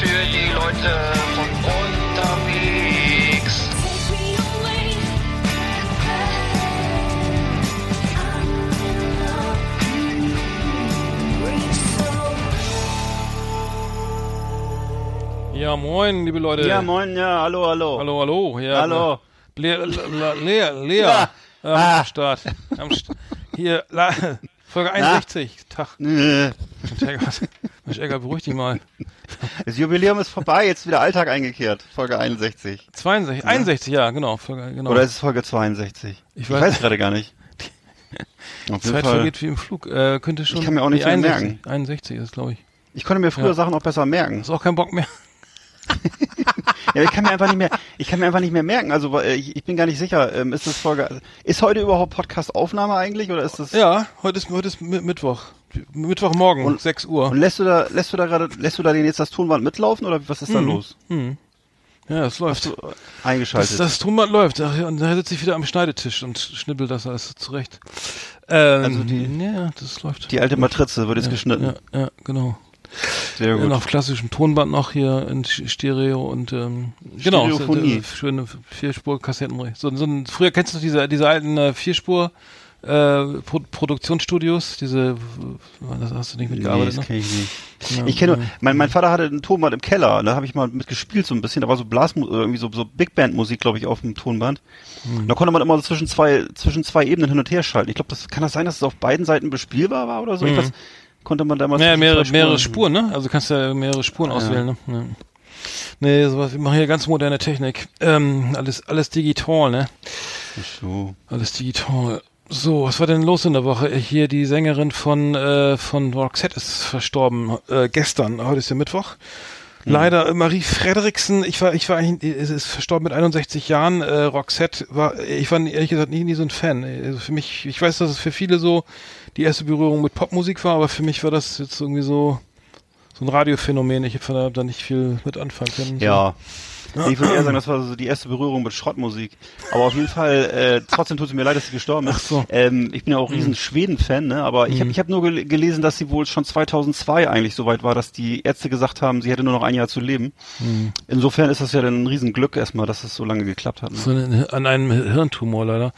Für die Leute von unterwegs. Ja, moin, liebe Leute. Ja, moin, ja, hallo, hallo. Hallo, hallo. Ja, Hallo. Lea, Lea, Lea, Lea Ja. am Ah. Start. Am St hier, La Folge 61. Tag. Äh, Mensch, Eggert, Mensch, Eggert, beruhig dich mal. Das Jubiläum ist vorbei, jetzt wieder Alltag eingekehrt. Folge 61. 62, 61, ja, genau. Folge, genau. Oder ist es Folge 62? Ich Ich weiß- weiß, gerade gar nicht. Auf Zeit Fall. vergeht wie im Flug. Äh, könnte schon. Ich kann mir auch nicht nee, viel 61, 61 ist, glaube ich. Ich konnte mir früher Ja. Sachen auch besser merken. Hast auch keinen Bock mehr. Ja, ich kann mir einfach nicht mehr, ich kann mir einfach nicht mehr merken. Also äh, ich, ich bin gar nicht sicher. Ähm, ist das Folge? Ist heute überhaupt Podcast-Aufnahme eigentlich oder ist das? Ja, heute ist, heute ist Mi- Mittwoch. Mittwochmorgen, Und- 6 Uhr. Und lässt du da, lässt du da gerade, lässt du da den jetzt das Tonband mitlaufen oder was ist da los? ja, es läuft. Hast du äh, Das, eingeschaltet? das Tonband läuft. Ach, ja, Und da sitze ich wieder am Schneidetisch und schnippel das alles zurecht. Ähm, Also die- Ja, das läuft. die alte Matrize wird jetzt geschnitten. Ja, ja, genau. Sehr Ja, gut. auf klassischem Tonband noch hier in Stereo und ähm, genau, Stereophonie. äh, schöne Vierspur-Kassetten. So, so ein, früher kennst du diese, diese alten äh, Vierspur äh, Pro Produktionsstudios, diese, das hast du nicht Nee, mitgearbeitet, das ne? kenn ich nicht. Ja, ich kenne, ja. mein, mein Vater hatte ein Tonband im Keller, und da habe ich mal mitgespielt so ein bisschen, da war so Blasmusik, irgendwie so, so Big Band Musik, glaube ich, auf dem Tonband. Hm. Da konnte man immer so zwischen zwei, zwischen zwei Ebenen hin und her schalten. Ich glaube, das kann das sein, dass es auf beiden Seiten bespielbar war oder so? Mhm. Irgendwas konnte man damals. Ja, mehrere, zwei mehrere Spuren, ne? Also kannst ja mehrere Spuren auswählen, ne? Ja. Nee, sowas, wir machen hier ganz moderne Technik. Ähm, alles, alles digital, ne? So. Alles digital. So, was war denn los in der Woche? Hier die Sängerin von äh, von Roxette ist verstorben äh, gestern. Heute ist ja Mittwoch. Leider äh, Marie Frederiksen. Ich war ich war eigentlich, es ist verstorben mit 61 Jahren. Äh, Roxette war ich war ehrlich gesagt nie, nie so ein Fan. Also für mich, ich weiß, dass es für viele so die erste Berührung mit Popmusik war, aber für mich war das jetzt irgendwie so so ein Radiophänomen. Ich habe da nicht viel mit anfangen können. So. Ich würde eher sagen, das war so die erste Berührung mit Schrottmusik. Aber auf jeden Fall, äh, trotzdem tut es mir leid, dass sie gestorben ist. Ach so. Ähm, ich bin ja auch riesen Schweden-Fan, ne? aber ich habe ich hab nur gel gelesen, dass sie wohl schon 2002 eigentlich so weit war, dass die Ärzte gesagt haben, sie hätte nur noch ein Jahr zu leben. Insofern ist das ja dann ein Riesenglück erstmal, dass es so lange geklappt hat. Ne? So eine, an einem Hirntumor leider.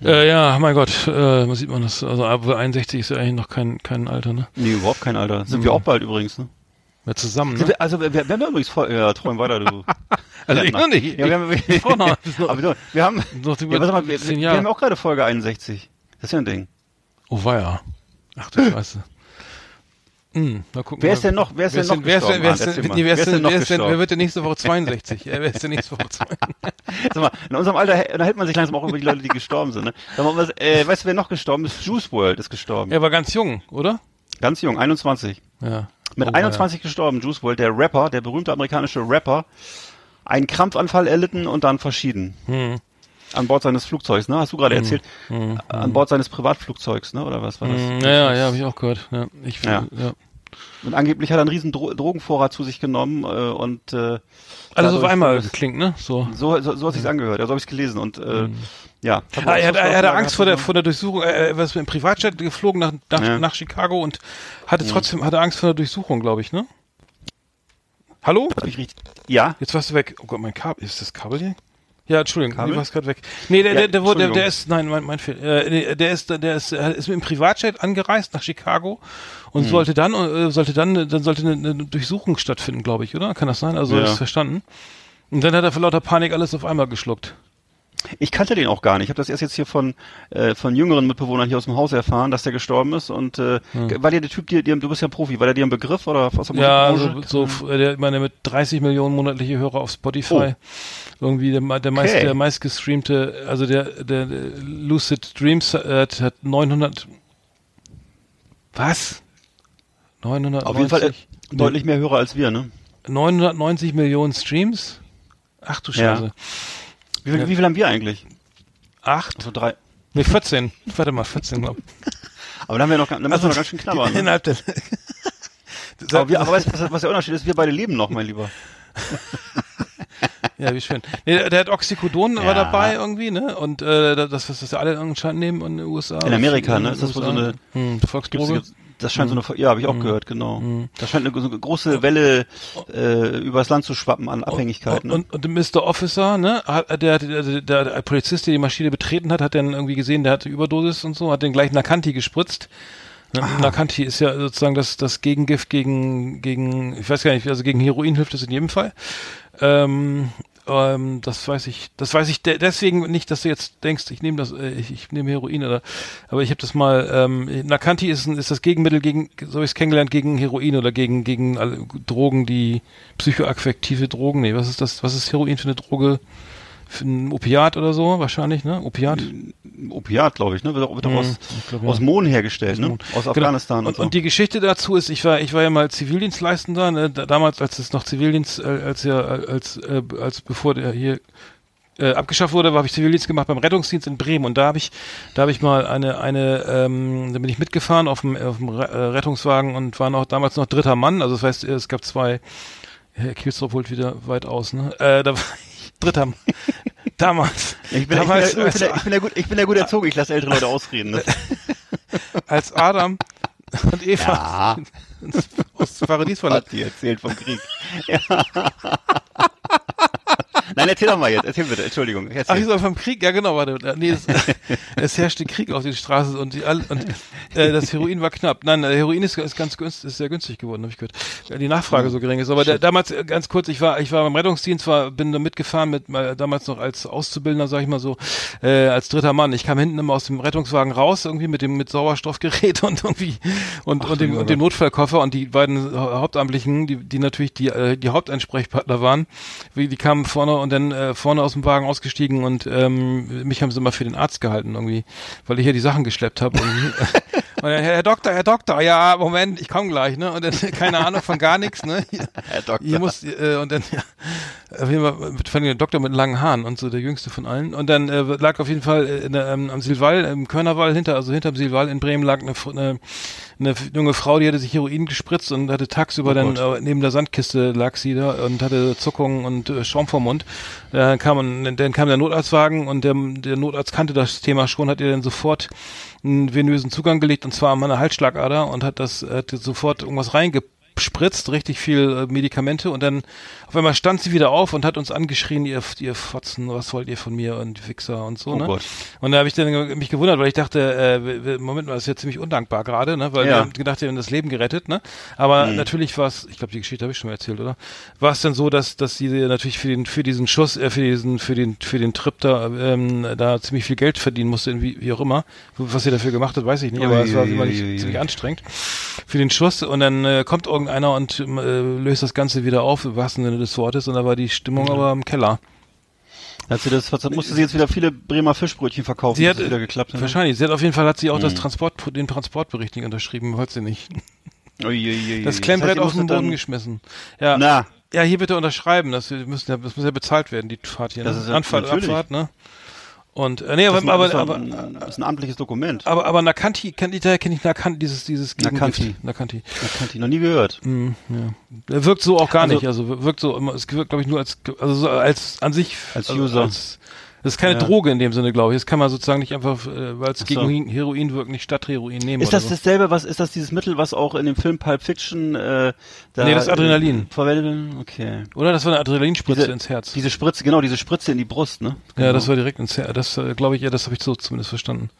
Ja, äh, ja mein Gott, äh, man sieht man das. Also ab 61 ist ja eigentlich noch kein, kein Alter, ne? Nee, überhaupt kein Alter. Sind wir auch bald übrigens, ne? Ja, zusammen, ne? also wir, wir haben ja übrigens voll, ja, träum weiter, du. Also ich noch nicht. Ja, wir haben, Ich- ich noch- aber wir, wir haben, Noch über ja, warte mal, wir, wir haben auch gerade Folge 61. Das ist ja ein Ding. Oh weia. Ach du Scheiße. Hm, mal gucken. Wer ist denn noch- wer ist denn noch wer ist denn, wer ist gestorben? denn, wer ist denn, wer wird denn nächste Woche 62? Ja, wer ist denn nächste Woche 62? Sag mal, in unserem Alter hä- unterhält man sich langsam auch über die Leute, die gestorben sind. Ne? Sag mal, was, äh, weißt du, wer noch gestorben ist? Juice World ist gestorben. Er war ganz jung, oder? Ganz jung, 21. Ja. Mit Oh, 21 gestorben, Juice World, der Rapper, der berühmte amerikanische Rapper, einen Krampfanfall erlitten und dann verschieden. Hm. An Bord seines Flugzeugs, ne? Hast du gerade erzählt? An Bord seines Privatflugzeugs, ne? Oder was war das? Ja, Hm, ja, ja, ja habe ich auch gehört. Ja, ich, Ja. ja. Und angeblich hat er einen riesen Dro Drogenvorrat zu sich genommen äh, und äh, dadurch- auf einmal klingt, ne? So. So, so, so hat sich's angehört, ja, so habe ich gelesen und äh, ja. Ah, er, hat, er hatte Angst vor der, vor der Durchsuchung. Er, er ist mit dem Privatjet geflogen nach, nach, Ja. nach Chicago und hatte trotzdem hatte Angst vor der Durchsuchung, glaube ich, ne? Hallo? Ja, Jetzt warst du weg. Oh Gott, mein Kabel. Ist das Kabel hier? Ja, Entschuldigung, Kabel? du warst gerade weg. Nee, der, Ja, der, der, wurde, der, der ist, nein, mein, mein Fehler. Äh, nee, der ist, der ist, er ist mit dem Privatjet angereist nach Chicago und Hm. sollte dann, äh, sollte dann, dann sollte eine, eine Durchsuchung stattfinden, glaube ich, oder? Kann das sein? Also, Ja. ist verstanden. Und dann hat er vor lauter Panik alles auf einmal geschluckt. Ich kannte den auch gar nicht. Ich habe das erst jetzt hier von äh, von jüngeren Mitbewohnern hier aus dem Haus erfahren, dass der gestorben ist. Und äh, war dir der Typ, dir, dir, du bist ja Profi, war der dir ein Begriff oder was? Ja, so, so der, meine, mit 30 Millionen monatliche Hörer auf Spotify. Irgendwie der, der, meist, Okay. der meistgestreamte, also der, der, der Lucid Dreams äh, hat, hat 900, was? 990, Auf jeden Fall äh, deutlich mehr Hörer als wir, ne? 990 Millionen Streams? Ach du Ja. Wie viel, wie viel haben wir eigentlich? Acht? Also drei. Nee, 14. Warte mal, 14, glaub ich. Aber dann haben wir noch, dann müssen wir noch ganz schön knabbern. Ne? Innerhalb der, Aber, wir, aber weißt du, was, was der Unterschied ist? Wir beide leben noch, mein Lieber. Ja, wie schön. Nee, der, hat Oxycodon war Ja. dabei irgendwie, ne? Und äh, das, was das ja alle anscheinend nehmen in den USA. In Amerika, ne? In Ist das wohl USA. so eine- hm, Gibt's, Volksdroge? Das scheint so eine, ja, habe ich auch gehört, genau. Da scheint eine, so eine große Welle äh, übers Land zu schwappen an Abhängigkeiten. Und, und, und Mr. Officer, ne, hat, der, der, der, der Polizist, der die Maschine betreten hat, hat dann irgendwie gesehen, der hatte Überdosis und so, hat den gleich Nakanti gespritzt. Ne, Nakanti ist ja sozusagen das, das Gegengift gegen, gegen, ich weiß gar nicht, also gegen Heroin hilft es in jedem Fall. Ähm, ähm, das weiß ich, das weiß ich de deswegen nicht, dass du jetzt denkst, ich nehme das, äh, ich, ich nehme Heroin oder, aber ich habe das mal, ähm, Nakanti ist, ist das Gegenmittel gegen, so habe ich es kennengelernt, gegen Heroin oder gegen, gegen Drogen, die psychoaffektive Drogen, nee, was ist das, was ist Heroin für eine Droge? Ein Opiat oder so, wahrscheinlich, ne? Opiat? Opiat, glaube ich, ne? Wird auch, wird auch Mhm, aus, glaub, ja. aus Mohn hergestellt, ne? Aus Genau. Afghanistan und, und, so. und die Geschichte dazu ist, ich war, ich war ja mal Zivildienstleistender, ne, da, damals, als es noch Zivildienst, äh, als ja, als, äh, als bevor der hier äh, abgeschafft wurde, habe ich Zivildienst gemacht beim Rettungsdienst in Bremen und da habe ich, da habe ich mal eine, eine, ähm, da bin ich mitgefahren auf dem, auf dem äh, Rettungswagen und war noch damals noch dritter Mann, also das heißt, es gab zwei, Herr Kielstrop holt wieder weit aus, ne? Äh, da war dritter Mann. damals. ich, bin, damals, ja, ich, bin, ja- ich, bin ja gut, ich bin ja gut erzogen, ich lasse ältere Leute ausreden. Ne? als Adam und Eva aus dem Paradies verlassen. Hat die erzählt vom Krieg. Ja. Nein, erzähl doch mal jetzt, erzähl bitte, Entschuldigung. Ach, Erzähl. ich soll vom Krieg, ja genau, warte. Nee, es, es herrschte Krieg auf den Straßen und, die, und äh, das Heroin war knapp. Nein, äh, Heroin ist, ist ganz günstig, ist sehr günstig geworden, habe ich gehört. Weil die Nachfrage so gering ist. Aber der, damals, äh, ganz kurz, ich war, ich war beim Rettungsdienst, war, bin da mitgefahren mit, mal, damals noch als Auszubildender, sag ich mal so, äh, als dritter Mann. Ich kam hinten immer aus dem Rettungswagen raus, irgendwie mit dem, mit Sauerstoffgerät und irgendwie, und, und, dem, und dem Notfallkoffer und die beiden Hauptamtlichen, die, die natürlich die, äh, die Hauptansprechpartner waren, wie, die kamen vorne und dann äh, vorne aus dem Wagen ausgestiegen und ähm, mich haben sie immer für den Arzt gehalten irgendwie, weil ich hier die Sachen geschleppt habe. und dann, Herr Doktor, Herr Doktor, ja, Moment, ich komme gleich, ne? Und dann keine Ahnung von gar nichts, ne? Herr Doktor. Hier muss, äh, und dann, ja, auf jeden Fall, vor allem der Doktor mit langen Haaren und so, der jüngste von allen. Und dann äh, lag auf jeden Fall äh, in ähm, am Silval, im Körnerwall hinter, also hinterm Silval in Bremen lag eine, eine, eine junge Frau, die hatte sich Heroin gespritzt und hatte tagsüber dann äh, neben der Sandkiste lag sie da und hatte Zuckungen und äh, Schaum vom Mund. Dann kam, dann kam der Notarztwagen und der, der Notarzt kannte das Thema schon, hat ihr dann sofort einen venösen Zugang gelegt und zwar an meine Halsschlagader und hat das hat sofort irgendwas reingespritzt, richtig viel äh, Medikamente und dann auf einmal stand sie wieder auf und hat uns angeschrien, ihr, ihr Fotzen, was wollt ihr von mir und Wichser und so, Oh ne? Gott. Und da habe ich dann mich gewundert, weil ich dachte, äh, Moment mal, das ist ja ziemlich undankbar gerade, ne? Weil Ja. Mhm. wir haben gedacht, wir haben das Leben gerettet, ne? Aber natürlich war es, ich glaube, die Geschichte habe ich schon mal erzählt, oder? War es dann so, dass dass sie natürlich für den für diesen Schuss, äh, für diesen für den für den Trip da ähm, da ziemlich viel Geld verdienen musste, wie, wie auch immer. Was sie dafür gemacht hat, weiß ich nicht, aber es war ziemlich anstrengend für den Schuss und dann äh, kommt irgendeiner und äh, löst das Ganze wieder auf, im wahrsten Sinne des Wortes, und da war die Stimmung aber im Keller. Hat sie das, musste sie jetzt wieder viele Bremer Fischbrötchen verkaufen, Sie hat es wieder geklappt hat? wahrscheinlich. Sie hat auf jeden Fall hat sie auch Mhm. das Transport, den Transportbericht nicht unterschrieben, wollte sie nicht. Uiuiui. Das heißt, Klemmbrett sie auf den Boden geschmissen. Ja. Na, Ja, hier bitte unterschreiben. Das müssen ja, das muss ja bezahlt werden, die Fahrt hier. Das ne? ist ja- Anfahrt. Abfahrt, ne? Und äh, nee, das aber ist, ein- aber, ist aber, ein, das ist ein amtliches Dokument. aber, aber Nakanti, kennt ihr, kenne ich Nakanti, dieses, dieses Nakanti. Nakanti. Ich noch nie gehört. Mhm, ja. Wirkt so auch gar Also- nicht, also wirkt so immer, es wirkt glaube ich nur als, also so als an sich. Als also User. Als, das ist keine Ja. Droge in dem Sinne, glaube ich. Das kann man sozusagen nicht einfach, äh, weil es so. gegen Heroin wirkt, nicht statt Heroin nehmen Ist das so. dasselbe, was ist das dieses Mittel, was auch in dem Film Pulp Fiction äh, da Nee, das ist Adrenalin. Äh, verwendet wird? Okay. Oder das war eine Adrenalinspritze Diese- ins Herz. Diese Spritze, genau, diese Spritze in die Brust, ne? ja, Genau. das war direkt ins Herz. Das äh, glaube ich, ja, das habe ich so zumindest verstanden.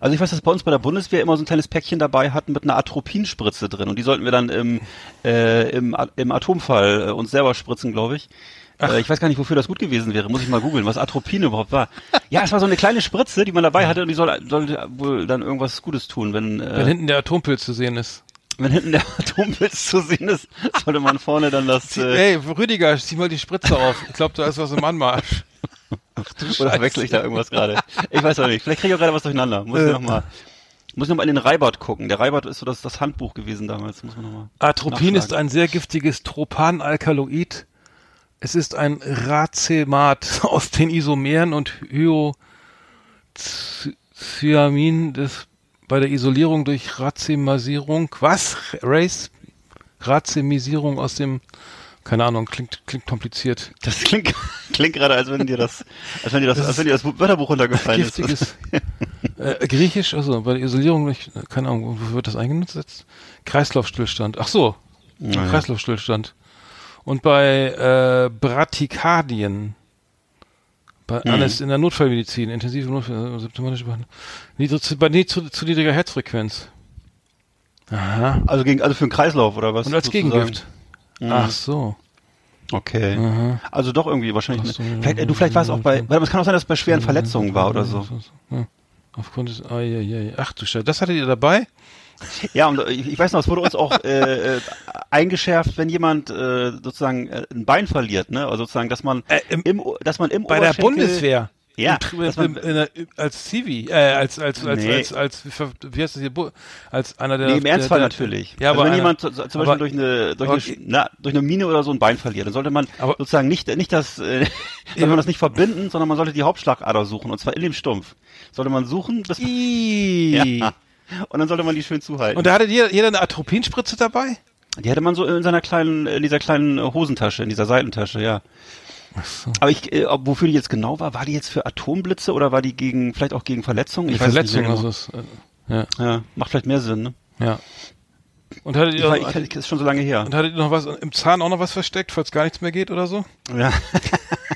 Also ich weiß, dass bei uns bei der Bundeswehr immer so ein kleines Päckchen dabei hatten mit einer Atropinspritze drin und die sollten wir dann im, äh, im, im Atomfall äh, uns selber spritzen, glaube ich. Äh, ich weiß gar nicht, wofür das gut gewesen wäre. Muss ich mal googeln, was Atropin überhaupt war. Ja, es war so eine kleine Spritze, die man dabei hatte und die soll, sollte wohl dann irgendwas Gutes tun, wenn, Wenn äh, hinten der Atompilz zu sehen ist. wenn hinten der Atompilz zu sehen ist, sollte man vorne dann das äh, Hey, Rüdiger, zieh mal die Spritze auf. Ich glaube, da ist was im Anmarsch. oder verwechsel ich da irgendwas gerade? Ich weiß auch nicht. Vielleicht kriege ich auch gerade was durcheinander. Muss ich Äh. noch mal muss ich noch mal in den Reibart gucken. Der Reibart ist so das, das Handbuch gewesen damals. Muss man noch mal. Atropin ist ein sehr giftiges Tropanalkaloid. Es ist ein Racemat aus den Isomeren und Hyocyamin des bei der Isolierung durch Racemisierung. Was? Race? Racemisierung aus dem keine Ahnung, klingt klingt kompliziert. Das klingt, klingt gerade, als wenn dir das, als wenn dir das, Das als wenn dir das Wörterbuch runtergefallen ist. Äh, Griechisch, also bei der Isolierung durch keine Ahnung, wofür wird das eingenutzt jetzt? Kreislaufstillstand. Ach so. Naja. Kreislaufstillstand. Und bei äh, Bradykardien, bei Mhm. alles in der Notfallmedizin, intensive Notfall, symptomatische Behandlung, niedrig, bei nie, zu, zu niedriger Herzfrequenz. Aha. Also gegen, also für den Kreislauf oder was? Und als sozusagen? Gegengift. Mhm. Ach so. Okay. Also doch irgendwie wahrscheinlich. So. Vielleicht, äh, du vielleicht warst auch bei, weil es kann auch sein, dass es bei schweren Verletzungen war oder so. Ja. Aufgrund des, ah, ja, ja, ja. ach du Scheiße, das hattet ihr dabei? Ja, und äh, ich, weiß noch, es wurde uns auch äh, äh, eingeschärft, wenn jemand äh, sozusagen äh, ein Bein verliert, ne? Also sozusagen, dass man Äh, im- im, dass man im Bei der Bundeswehr. Ja, Im, im, in der, als Zivi, äh, als, als, als, Nee. als, als, wie heißt das hier, als einer der. Nee, im der, Ernstfall der, natürlich. Ja, also aber wenn einer- jemand zu- zum Beispiel aber- durch eine durch, eine, na, durch eine Mine oder so ein Bein verliert, dann sollte man Aber- sozusagen nicht nicht das äh, sollte man das nicht verbinden, sondern man sollte die Hauptschlagader suchen und zwar in dem Stumpf. Sollte man suchen, bis Ih. ja. Und dann sollte man die schön zuhalten. Und da hatte jeder, jeder eine Atropinspritze dabei? die hatte man so in seiner kleinen in dieser kleinen Hosentasche, in dieser Seitentasche, ja. Aber ich, äh, wofür die jetzt genau war, war die jetzt für Atomblitze oder war die gegen, vielleicht auch gegen Verletzungen? Ich weiß nicht also es, äh, ja, Ja, macht vielleicht mehr Sinn, ne? ja. Und hattet ihr, ich, ich, ist schon so lange her. und hattet ihr noch was im Zahn auch noch was versteckt, falls gar nichts mehr geht oder so? Ja.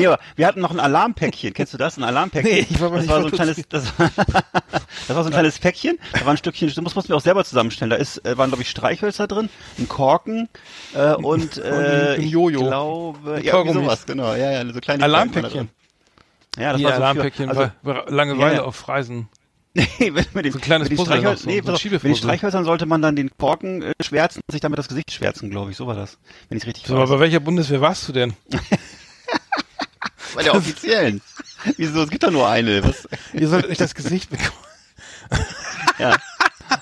nee, aber wir hatten noch ein Alarmpäckchen. Kennst du das? Ein Alarmpäckchen? Nee, ich war mal das nicht war so ein kleines, das, war- das war so ein kleines Päckchen. Da war ein Stückchen, das muss man mir auch selber zusammenstellen. Da ist, äh, waren glaube ich Streichhölzer drin, ein Korken äh, und äh, ein ich Jojo. glaube, Mit ja, sowas, genau. Ja, ja, so kleine Alarmpäckchen. Ja, das Die war so für- Alarmpäckchen also, bei bei Langeweile Ja, ja. auf Reisen. Nee, mit, mit den, So ein kleines mit den Streichhölzern, so- nee, so auf, mit den. Streichhölzern sollte man dann den Korken äh, schwärzen und sich damit das Gesicht schwärzen, glaube ich. So war das, wenn ich richtig So, aber weiß. bei welcher Bundeswehr warst du denn? Bei der offiziellen. Wieso? Es gibt doch nur eine. Was? Ihr solltet euch das Gesicht bekommen. Ja.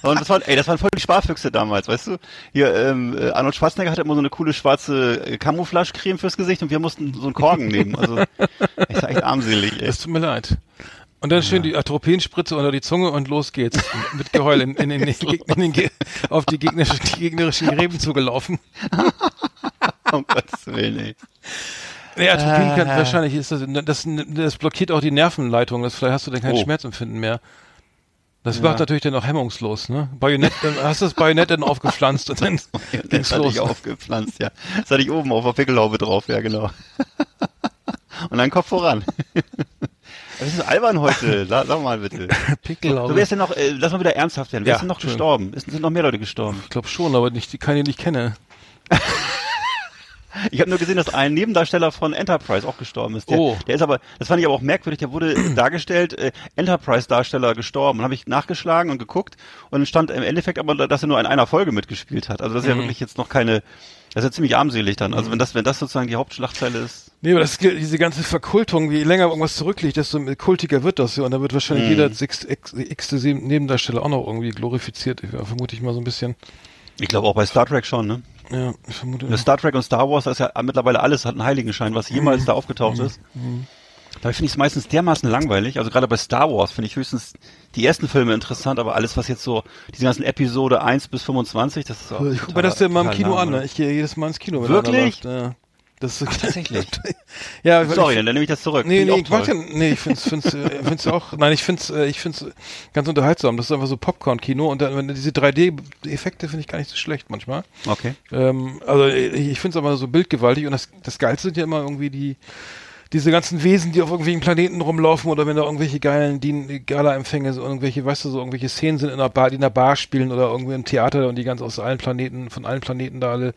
Und das waren, ey, das waren voll die Sparfüchse damals, weißt du? Hier, ähm, äh, Arnold Schwarzenegger hatte immer so eine coole schwarze äh, Camouflage-Creme fürs Gesicht und wir mussten so einen Korken nehmen. Also, ich war echt armselig, ey. Es tut mir leid. Und dann schön die Atropinspritze unter die Zunge und los geht's. Mit Geheul in, in, in, den Geg- in den Ge auf die, gegnerischen, die gegnerischen Gräben zugelaufen. Um Gottes Willen, ey. Nee, Atropin kann, wahrscheinlich ist das, das, das blockiert auch die Nervenleitung. Das, vielleicht hast du dann kein Oh. Schmerzempfinden mehr. Das macht natürlich dann auch hemmungslos, ne? Bajonett, dann hast du das Bajonett dann aufgepflanzt und dann Das ging's hatte los. ich aufgepflanzt, ja. Das hatte ich oben auf der Pickelhaube drauf, ja, genau. Und dann Kopf voran. Das ist albern heute. Sag, mal bitte. Pickelhaube. So, wer ist denn noch, äh, lass mal wieder ernsthaft werden. Wer Ja, ist denn noch gestorben? Es sind noch mehr Leute gestorben. Ich glaube schon, aber nicht, die keine, die ich kenne. Ich habe nur gesehen, dass ein Nebendarsteller von Enterprise auch gestorben ist. Der, Oh. der ist aber, das fand ich aber auch merkwürdig, der wurde dargestellt, äh, Enterprise-Darsteller gestorben. Und habe ich nachgeschlagen und geguckt und stand im Endeffekt aber, dass er nur in einer Folge mitgespielt hat. Also das ist ja Mhm. wirklich jetzt noch keine, das ist ja ziemlich armselig dann. Also wenn das, wenn das sozusagen die Hauptschlagzeile ist. Nee, aber das, diese ganze Verkultung, wie länger irgendwas zurückliegt, desto kultiger wird das ja. Und da wird wahrscheinlich Mhm. jeder x, x, x Nebendarsteller auch noch irgendwie glorifiziert. Ja, vermute ich mal so ein bisschen. Ich glaube auch bei Star Trek schon, ne? Ja, ich vermute. Bei Star Trek und Star Wars, das ist ja mittlerweile alles, hat einen Heiligenschein, was jemals da aufgetaucht ist. Dabei finde ich es meistens dermaßen langweilig. Also gerade bei Star Wars finde ich höchstens die ersten Filme interessant, aber alles, was jetzt so, diese ganzen Episode 1 bis 25, das ist auch Ich gucke mir das ja mal im Kino an. Ne? Ich gehe jedes Mal ins Kino. wenn Wirklich? einer läuft. Ja. Das ist tatsächlich? ja, ich- Sorry, dann nehme ich das zurück. Nee, nee, ich ich mag den, nee, ich find's, find's, äh, find's auch, nein, ich find's, äh, ich find's ganz unterhaltsam. Das ist einfach so Popcorn-Kino und dann, diese 3D-Effekte finde ich gar nicht so schlecht manchmal. Okay. Ähm, also ich, ich finde es aber so bildgewaltig und das, das Geilste sind ja immer irgendwie die, diese ganzen Wesen, die auf irgendwelchen Planeten rumlaufen oder wenn da irgendwelche geilen die Gala-Empfänge, so irgendwelche, weißt du, so irgendwelche Szenen sind in einer Bar, die in der Bar spielen oder irgendwie im Theater und die ganz aus allen Planeten, von allen Planeten da alle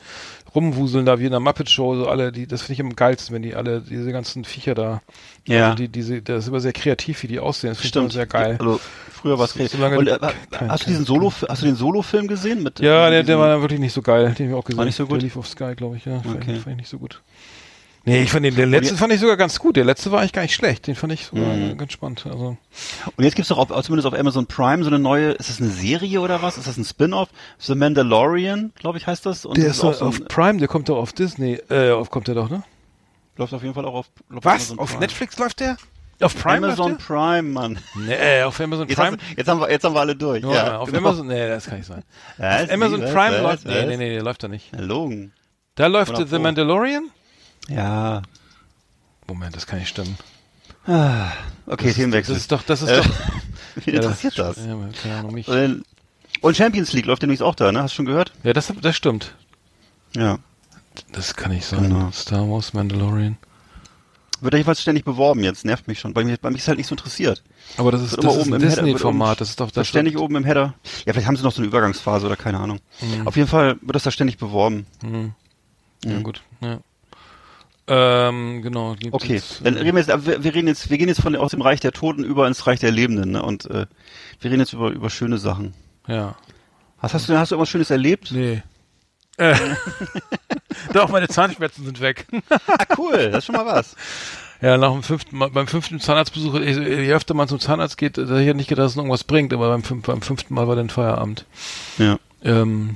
rumwuseln, da wie in der Muppet-Show, so alle, die, das finde ich am geilsten, wenn die alle, diese ganzen Viecher da, Ja. also die, diese, das ist immer sehr kreativ, wie die aussehen, das finde ich immer sehr geil. Also, früher war es So- Und, du äh, kein- hast du diesen Solo, hast du den Solo-Film gesehen? Mit, Ja, mit der, der war wirklich nicht so geil. Den habe ich auch gesehen. War nicht so gut? Der lief auf Sky, glaube ich, ja. Okay. fand ich nicht so gut. Nee, ich fand den, den letzten fand ich sogar ganz gut. Der letzte war eigentlich gar nicht schlecht. Den fand ich sogar Mhm. ganz spannend. Also, Und jetzt gibt's doch auf, zumindest auf Amazon Prime so eine neue, ist das eine Serie oder was? Ist das ein Spin-off? The Mandalorian, glaube ich, heißt das. Und der das ist so auf ein, Prime, der kommt doch auf Disney. Äh, auf, kommt der doch, ne? läuft auf jeden Fall auch auf, auf Was? Amazon Auf Prime. Netflix läuft der? Auf Prime Amazon Prime, Mann. Nee, auf Amazon Jetzt, Prime. hast, jetzt, haben wir, jetzt haben wir alle durch. Ja, ja, auf genau. Amazon, nee, das kann nicht sein. Was? Amazon was, Prime was, läuft, nee, nee, nee, der läuft da nicht. Erlogen. Da läuft The? Mandalorian? Ja. Moment, das kann nicht stimmen. Ah, Okay, Das Themenwechsel. ist doch, das ist Äh, doch. Wie interessiert das? Ja, keine Ahnung, mich. Und Champions League läuft demnächst auch da, ne? Hast du schon gehört? Ja, das, das stimmt. Ja. Das kann nicht sein. Genau. Star Wars, Mandalorian. Wird jedenfalls ständig beworben jetzt, nervt mich schon. Bei mir, bei mich ist halt nicht so interessiert. Aber das ist, Wird das ist oben ein Disney-Format. Das ist doch Das das. ständig oben im Header. Ja, vielleicht haben sie noch so eine Übergangsphase oder keine Ahnung. Auf jeden Fall wird das da ständig beworben. Mhm. Ja, gut. Ja. Ähm, genau. Okay, das, dann reden wir jetzt, aber wir, reden jetzt, wir gehen jetzt von aus dem Reich der Toten über ins Reich der Lebenden, ne? Und äh, wir reden jetzt über über schöne Sachen. Ja. Hast, hast du hast du irgendwas Schönes erlebt? Nee. Äh. Doch, meine Zahnschmerzen sind weg. Ah, cool, das ist schon mal was. Ja, nach dem fünften beim fünften Zahnarztbesuch, je öfter man zum Zahnarzt geht, da hätte ich nicht gedacht, dass es irgendwas bringt, aber beim, beim fünften Mal war dann Feierabend. Ja. Ähm,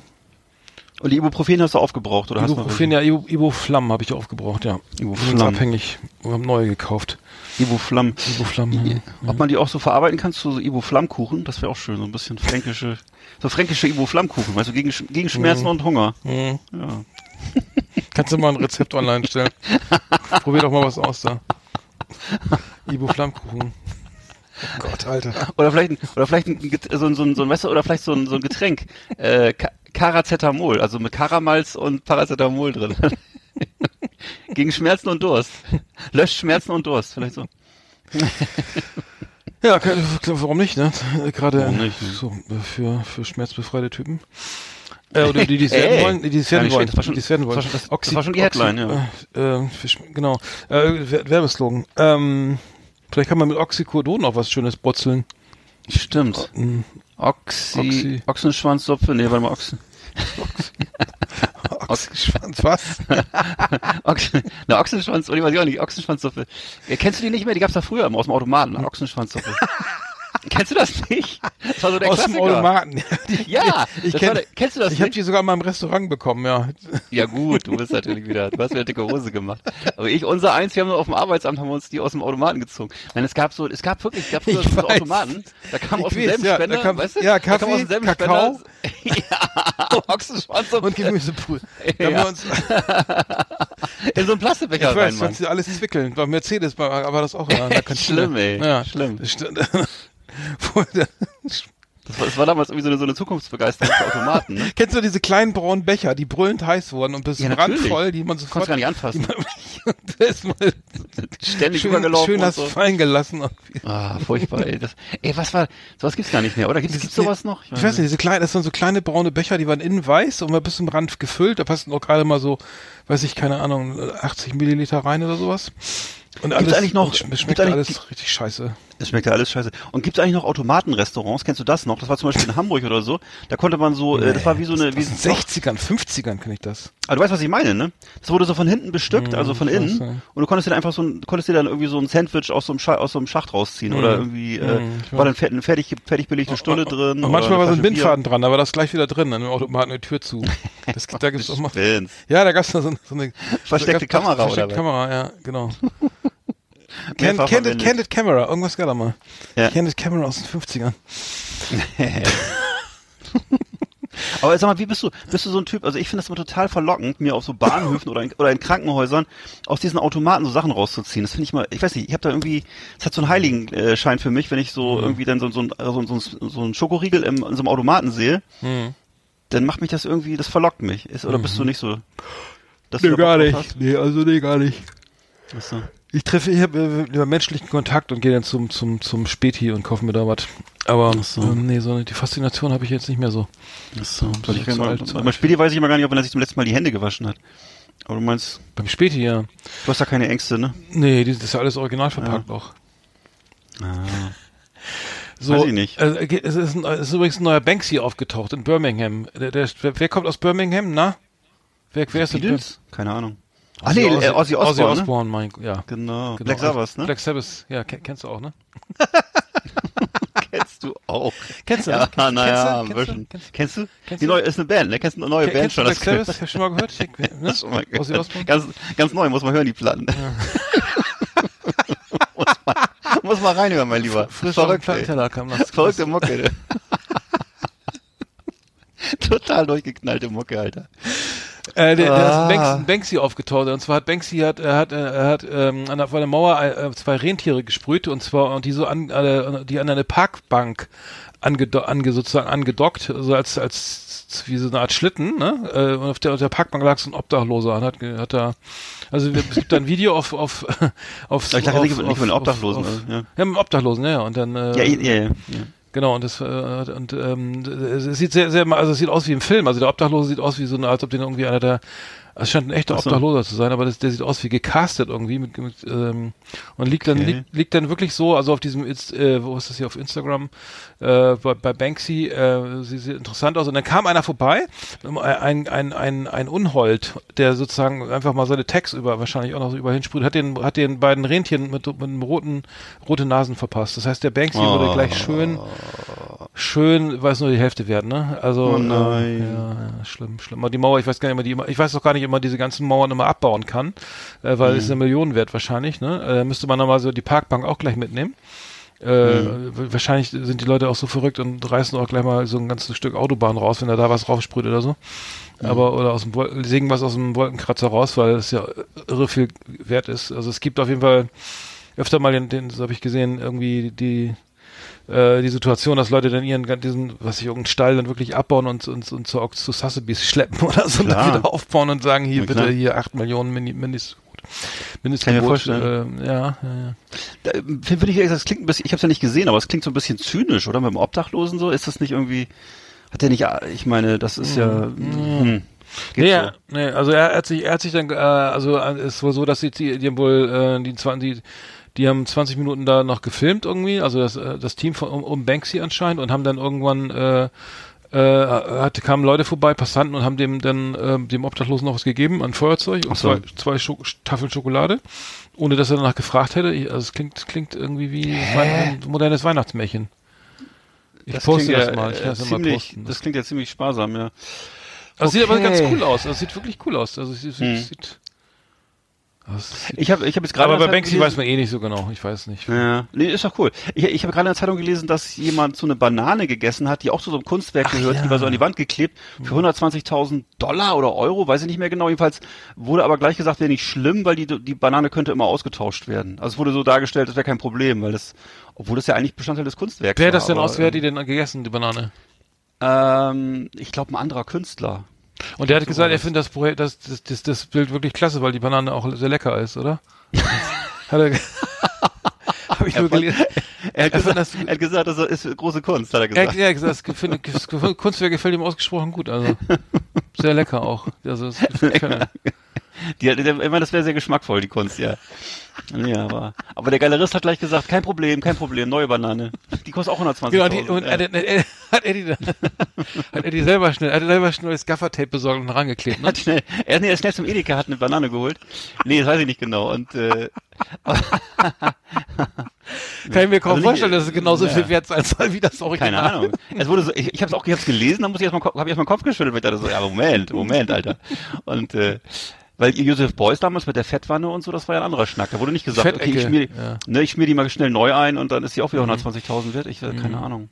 Und die Ibuprofen hast du aufgebraucht oder Ibuprofen, ja, Ibu, Ibuflam habe ich aufgebraucht, ja. Ibuflam. Abhängig. Wir haben neue gekauft. hast du Ibuflam? Ibuflam, ja. Ob man die auch so verarbeiten kann zu so Ibuflammkuchen? Das wäre auch schön, so ein bisschen fränkische, so fränkische Ibuflammkuchen, weißt du, gegen, gegen Schmerzen und Hunger. Mhm. Ja. Kannst du mal ein Rezept online stellen? Probier doch mal was aus da. Ibu Flammkuchen. Oh Gott, Alter. Oder vielleicht, ein- oder vielleicht so, ein- so, ein- so ein Messer oder vielleicht so ein, so ein Getränk. Äh, Ka- Paracetamol, also mit Karamalz und Paracetamol drin. Gegen Schmerzen und Durst. Löscht Schmerzen und Durst, vielleicht so. Ja, warum nicht, ne? Gerade Warum nicht, ne? so für, für schmerzbefreite Typen. Äh, oder die, die es werden Ey, wollen, die es werden wollen, das die es werden das wollen. war schon- das- das war schon die Headline, ja. Äh, für, genau. Äh, Wer- Werbeslogan. Ähm, vielleicht kann man mit Oxycodon auch was Schönes brutzeln. Stimmt. Oxy, Oxy. Ochsenschwanzsuppe, nee, warte mal, Ochsen. Oxyschwanz, was? Ochsen, na, Ochsenschwanz, oder weiß ich auch nicht, Ochsenschwanzsuppe. Ja, kennst du die nicht mehr? Die gab's da früher aus dem Automaten? Ochsenschwanzsuppe. kennst du das nicht? Das war so der Aus dem Klassiker. Automaten. Ja, ich das kenn, der- kennst du das Ich habe die sogar in meinem Restaurant bekommen, ja. Ja gut, du bist natürlich wieder, du hast wieder dicke Hose gemacht. Aber ich, unser eins, wir haben auf dem Arbeitsamt, haben wir uns die aus dem Automaten gezogen. Nein, es gab so, es gab wirklich, es gab so, Ich. Automaten, da kam Ich aus demselben ja, Spender, da kam- weißt du? ja, da Kaffee, Kakao. Ja, Ochsenschwanz und, Und Gemüsebrühe. Da haben Ja. wir uns, in so einen Plastikbecher ich rein, weiß, Mann. das ist alles zwickeln. Bei Mercedes war, war das auch der Kantine. Schlimm, ey. Ja. Schlimm. Das war, das war damals irgendwie so eine, so eine Zukunftsbegeisterung für Automaten, ne? Kennst du diese kleinen braunen Becher, die brüllend heiß wurden und bis Ja, randvoll, die man Konntest sofort du gar nicht anfassen. da ist mal Ständig schön, übergelaufen schön hast so. fallen gelassen. Ah, furchtbar, ey. Das, ey, was war, sowas gibt's gar nicht mehr, oder? Gibt's, gibt's sowas noch? Ich weiß nicht, diese kleinen, das sind so kleine braune Becher, die waren innen weiß und mal bis zum Rand gefüllt. Da passen auch gerade mal so, weiß ich, keine Ahnung, 80 Milliliter rein oder sowas. Und alles eigentlich noch- schmeckt alles richtig scheiße. Das schmeckt ja alles scheiße. Und gibt's eigentlich noch Automatenrestaurants? Kennst du das noch? Das war zum Beispiel in Hamburg oder so. Da konnte man so, äh, das war wie so eine, wie in 60ern, 50ern kann ich das. Ah, du weißt, was ich meine, ne? Das wurde so von hinten bestückt, also von weiß, innen. ja. Und du konntest dir dann einfach so ein, konntest dir dann irgendwie so ein Sandwich aus so einem, Scha aus so einem Schacht rausziehen. Oder irgendwie, äh, Mhm, ich war dann fer- eine fertig, fertig belegte Stulle drin. Und manchmal war so ein eine Bindfaden dran, da war das gleich wieder drin, dann im Automaten die Tür zu. Das, da gibt's auch mal. Ja, da gab's da so, so eine Versteckte Kamera, versteckte? Kamera, ja, genau. Can, Candid. Candid Camera, irgendwas gab da mal. Ja. Candid Camera aus den 50ern. Aber sag mal, wie bist du? Bist du so ein Typ? Also ich finde das immer total verlockend, mir auf so Bahnhöfen oder in, oder in Krankenhäusern aus diesen Automaten so Sachen rauszuziehen. Das finde ich mal, ich weiß nicht, ich habe da irgendwie, es hat so einen heiligen äh, für mich, wenn ich Mhm. so irgendwie dann so, so, so, so, so, einen Schokoriegel im, in so einem Automaten sehe, Mhm. dann macht mich das irgendwie, das verlockt mich. Ist, oder bist du nicht so? Dass Nee, gar nicht. Nee, also nee, gar nicht. hast? Ach so. Ich treffe ich hab, äh, lieber menschlichen Kontakt und gehe dann zum, zum, zum Späti und kaufe mir da was. Aber Ach so. ähm, nee, so die Faszination habe ich jetzt nicht mehr so. Achso, soll ich ich zu mal, alt, beim. Spiel weiß ich immer gar nicht, ob er sich zum letzten Mal die Hände gewaschen hat. Aber du meinst, Beim Späti, ja. du hast da keine Ängste, ne? Nee, das ist ja alles original verpackt auch. So, Weiß ich nicht. Ge- es, ist ein, es ist übrigens ein neuer Banksy aufgetaucht in Birmingham. Der, der, wer, kommt aus Birmingham? Na? Wer, wer ist denn Beatles? Keine Ahnung. Ah nee, Ozzy, äh, Ozzy Ozzy Osbourne, ne? Osbourne, mein, ja. Genau. Genau. Black Sabbath, ne? Black Sabbath, ja, ken- kennst du auch, ne? kennst du auch. Kennst du Ja, das? Kennst- naja, kennst ein du- bisschen. kennst du- Kennst du? kennst Die neue ist eine Band, ne? Kennst du eine neue Band Kennst schon? Black Sabbath? Hast du schon mal gehört? Ich, ne? Schon mal Ozzy Osbourne? ganz, ganz neu, muss man hören, die Platten. muss, mal, muss mal reinhören, mein Lieber. Frisch Verrückt. Plattenteller kam das. Verrückte Mucke. Total durchgeknallte Mucke, Alter. Äh, der, Ah. ist Banksy, Banksy aufgetaucht. Und zwar hat Banksy hat, er hat, er hat ähm, an der, vor der Mauer äh, zwei Rentiere gesprüht und zwar und die so an, äh, die an eine Parkbank angedo ange, sozusagen angedockt, so als als wie so eine Art Schlitten. Ne? Äh, und auf der, auf der Parkbank lag so ein Obdachloser und hat, hat da also es gibt da ein Video auf auf auf Ich dachte auf, nicht, nicht auf, von den auf- Obdachlosen. auf, also, ja. ja, mit Obdachlosen, ja, ja. Und dann äh, Ja, ja, ja, ja. Genau, und das äh, und ähm, es sieht sehr, sehr, also es sieht aus wie im Film. Also der Obdachlose sieht aus wie so eine, als ob den irgendwie einer der, es scheint ein echter so. Obdachloser zu sein, aber das, der sieht aus wie gecastet irgendwie mit, mit ähm, und liegt dann Okay. liegt, liegt dann wirklich so, also auf diesem, äh, wo ist das hier auf Instagram, äh, bei, bei Banksy, äh, sieht, sieht interessant aus. Und dann kam einer vorbei, ein ein ein ein Unhold, der sozusagen einfach mal seine Tags über wahrscheinlich auch noch so über hinsprüht, hat den hat den beiden Rentieren mit, mit einem roten rote Nasen verpasst. Das heißt, der Banksy wurde gleich schön schön, weiß nur die Hälfte wert, ne? Also Oh nein. Äh, ja, ja, schlimm, schlimm. Aber die Mauer, ich weiß gar nicht, man die immer, ich weiß doch gar nicht, ob man diese ganzen Mauern immer abbauen kann, äh, weil Mhm. es ist eine Million wert wahrscheinlich, ne? Äh, müsste man nochmal so die Parkbank auch gleich mitnehmen. Äh, Mhm. Wahrscheinlich sind die Leute auch so verrückt und reißen auch gleich mal so ein ganzes Stück Autobahn raus, wenn er da was raufsprüht oder so. Mhm. Aber oder aus dem Wol- sägen was aus dem Wolkenkratzer raus, weil es ja irre viel wert ist. Also es gibt auf jeden Fall öfter mal den, den so habe ich gesehen, irgendwie die äh, die Situation, dass Leute dann ihren diesen, was ich irgendeinen Stall dann wirklich abbauen und, und, und zu, zu Sotheby's schleppen oder so und dann wieder aufbauen und sagen, hier Ja, bitte hier acht Millionen Mini, Mindest, Mindestgebot. Kann ich mir vorstellen. Äh, ja, ja, ja. Da, Finde ich, das klingt ein bisschen, ich habe es ja nicht gesehen, aber es klingt so ein bisschen zynisch, oder? Mit dem Obdachlosen so? Ist das nicht irgendwie, hat der nicht, ich meine, das ist ja, hm, geht Nee, so. nee, also er hat sich, er hat sich dann, äh, also es war so, dass sie, die, die wohl, äh, die, 20, die, die haben 20 Minuten da noch gefilmt irgendwie, also das, äh, das Team von um, um Banksy anscheinend und haben dann irgendwann, äh, äh, hatte, kamen Leute vorbei, Passanten und haben dem dann ähm, dem Obdachlosen noch was gegeben an Feuerzeug und so. zwei, zwei Scho Tafeln Schokolade, ohne dass er danach gefragt hätte. Ich, also es klingt, klingt irgendwie wie ein modernes Weihnachtsmärchen. Ich Das poste das ja, mal. Ich äh, lasse mal ziemlich, posten. das klingt ja ziemlich sparsam, ja. Das sieht aber ganz Okay. cool aus. Das sieht wirklich cool aus. Also es sieht, Hm. das sieht Ich habe ich hab jetzt gerade aber bei Banksy gelesen- weiß man eh nicht so genau. Ich weiß nicht. Ja, nee, ist doch cool. Ich, ich habe gerade in der Zeitung gelesen, dass jemand so eine Banane gegessen hat, die auch zu so einem Kunstwerk gehört, die war so an die Wand geklebt, für 120.000 Dollar oder Euro, weiß ich nicht mehr genau. Jedenfalls wurde aber gleich gesagt, wäre nicht schlimm, weil die, die Banane könnte immer ausgetauscht werden. Also es wurde so dargestellt, das wäre kein Problem, weil das, obwohl das ja eigentlich Bestandteil des Kunstwerks Wer war. das denn aus? Wer hat die denn gegessen, die Banane? Ähm, ich glaube, ein anderer Künstler. Und der hat gesagt, er findet das, Projekt- das, das, das, das Bild wirklich klasse, weil die Banane auch sehr lecker ist, oder? hat er. Hab ich nur gelesen. Er hat, Er gesagt, das- er hat gesagt, das ist große Kunst, hat er Er, gesagt. er hat gesagt, das, gefällt- das Kunstwerk gefällt ihm ausgesprochen gut. Also sehr lecker auch. Also gefällt mir. Die, meine, das wäre sehr geschmackvoll, die Kunst, ja. Ja, aber, aber der Galerist hat gleich gesagt, kein Problem, kein Problem, neue Banane. Die kostet auch 120 Genau, die, und hat, er- er- hat er die dann, hat er die selber schnell, hat er selber schnell das Gaffertape besorgt und rangeklebt, ne? hat schnell, er, nee, er ist schnell zum Edeka, hat eine Banane geholt. Nee, das weiß ich nicht genau. Und äh, Kann ich mir kaum Also vorstellen, dass es genauso ja. viel wert sein soll wie das Original. keine Ahnung. Es wurde so, ich, ich habe es auch ich hab's gelesen, dann muss ich erstmal habe ich erstmal Kopf geschüttelt, weil ich dachte so, ja Moment, Moment, Alter. Und äh, weil Joseph Beuys damals mit der Fettwanne und so, das war ja ein anderer Schnack. Da wurde nicht gesagt, okay, ich Fettecke, schmier, ja. Mhm. ne, ich schmier die mal schnell neu ein und dann ist die auch wieder 120.000 wert. Ich äh, keine Ahnung.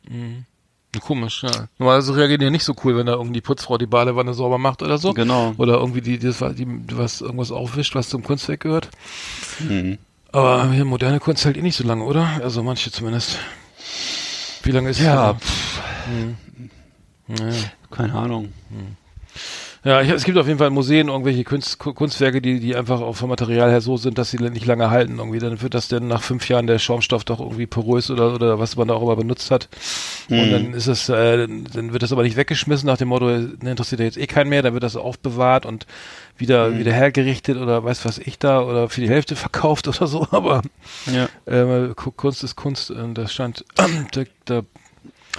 Komisch, ja. Normalerweise reagieren die nicht so cool, wenn da irgendwie die Putzfrau die Badewanne sauber macht oder so. Genau. Oder irgendwie die, die, die was irgendwas aufwischt, was zum Kunstwerk gehört. Mhm. Aber hier moderne Kunst hält eh nicht so lange, oder? Also manche zumindest. Wie lange ist Ja, das? Hm. Ja. keine Ahnung. Ja, ich, es gibt auf jeden Fall Museen irgendwelche Kunst, Ku- Kunstwerke, die, die einfach auch vom Material her so sind, dass sie nicht lange halten. Irgendwie dann wird das dann nach fünf Jahren der Schaumstoff doch irgendwie porös oder oder was man da auch immer benutzt hat. Und dann ist es, äh, dann wird das aber nicht weggeschmissen nach dem Motto, ne, interessiert ja jetzt eh keinen mehr. Dann wird das aufbewahrt und wieder wieder hergerichtet oder weiß was ich da oder für die Hälfte verkauft oder so. Aber Ja. äh, Ku- Kunst ist Kunst. Und das stand da, da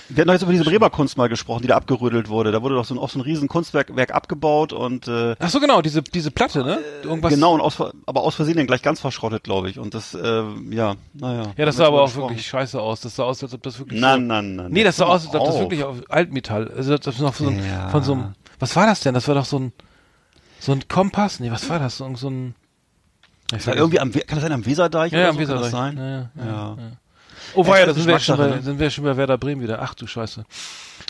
Wir hatten doch jetzt über diese Bremer-Kunst mal gesprochen, die da abgerüttelt wurde. Da wurde doch so ein, auch so ein riesen Kunstwerk Werk abgebaut und äh, Ach so genau, diese diese Platte, ne? Irgendwas genau, und aus, aber aus Versehen dann gleich ganz verschrottet, glaube ich. Und das, äh, ja, naja. Ja, das sah aber auch gesprochen. wirklich scheiße aus. Das sah aus, als ob das wirklich. Nein, so, nein, nein. Nee, das sah aus, als ob das wirklich auf Altmetall. Also das ist noch so ein, Ja. von so einem. Was war das denn? Das war doch so ein so ein Kompass. Nee, was war das? So, so ein. Ich Ja, irgendwie am, kann das sein am Weserdeich ja, oder ja, so? am Kann das Weserdeich. sein? Ja, Ja. ja. Oh, war ja, Ja, da das sind wir, schon bei, sind wir schon bei Werder Bremen wieder. Ach du Scheiße.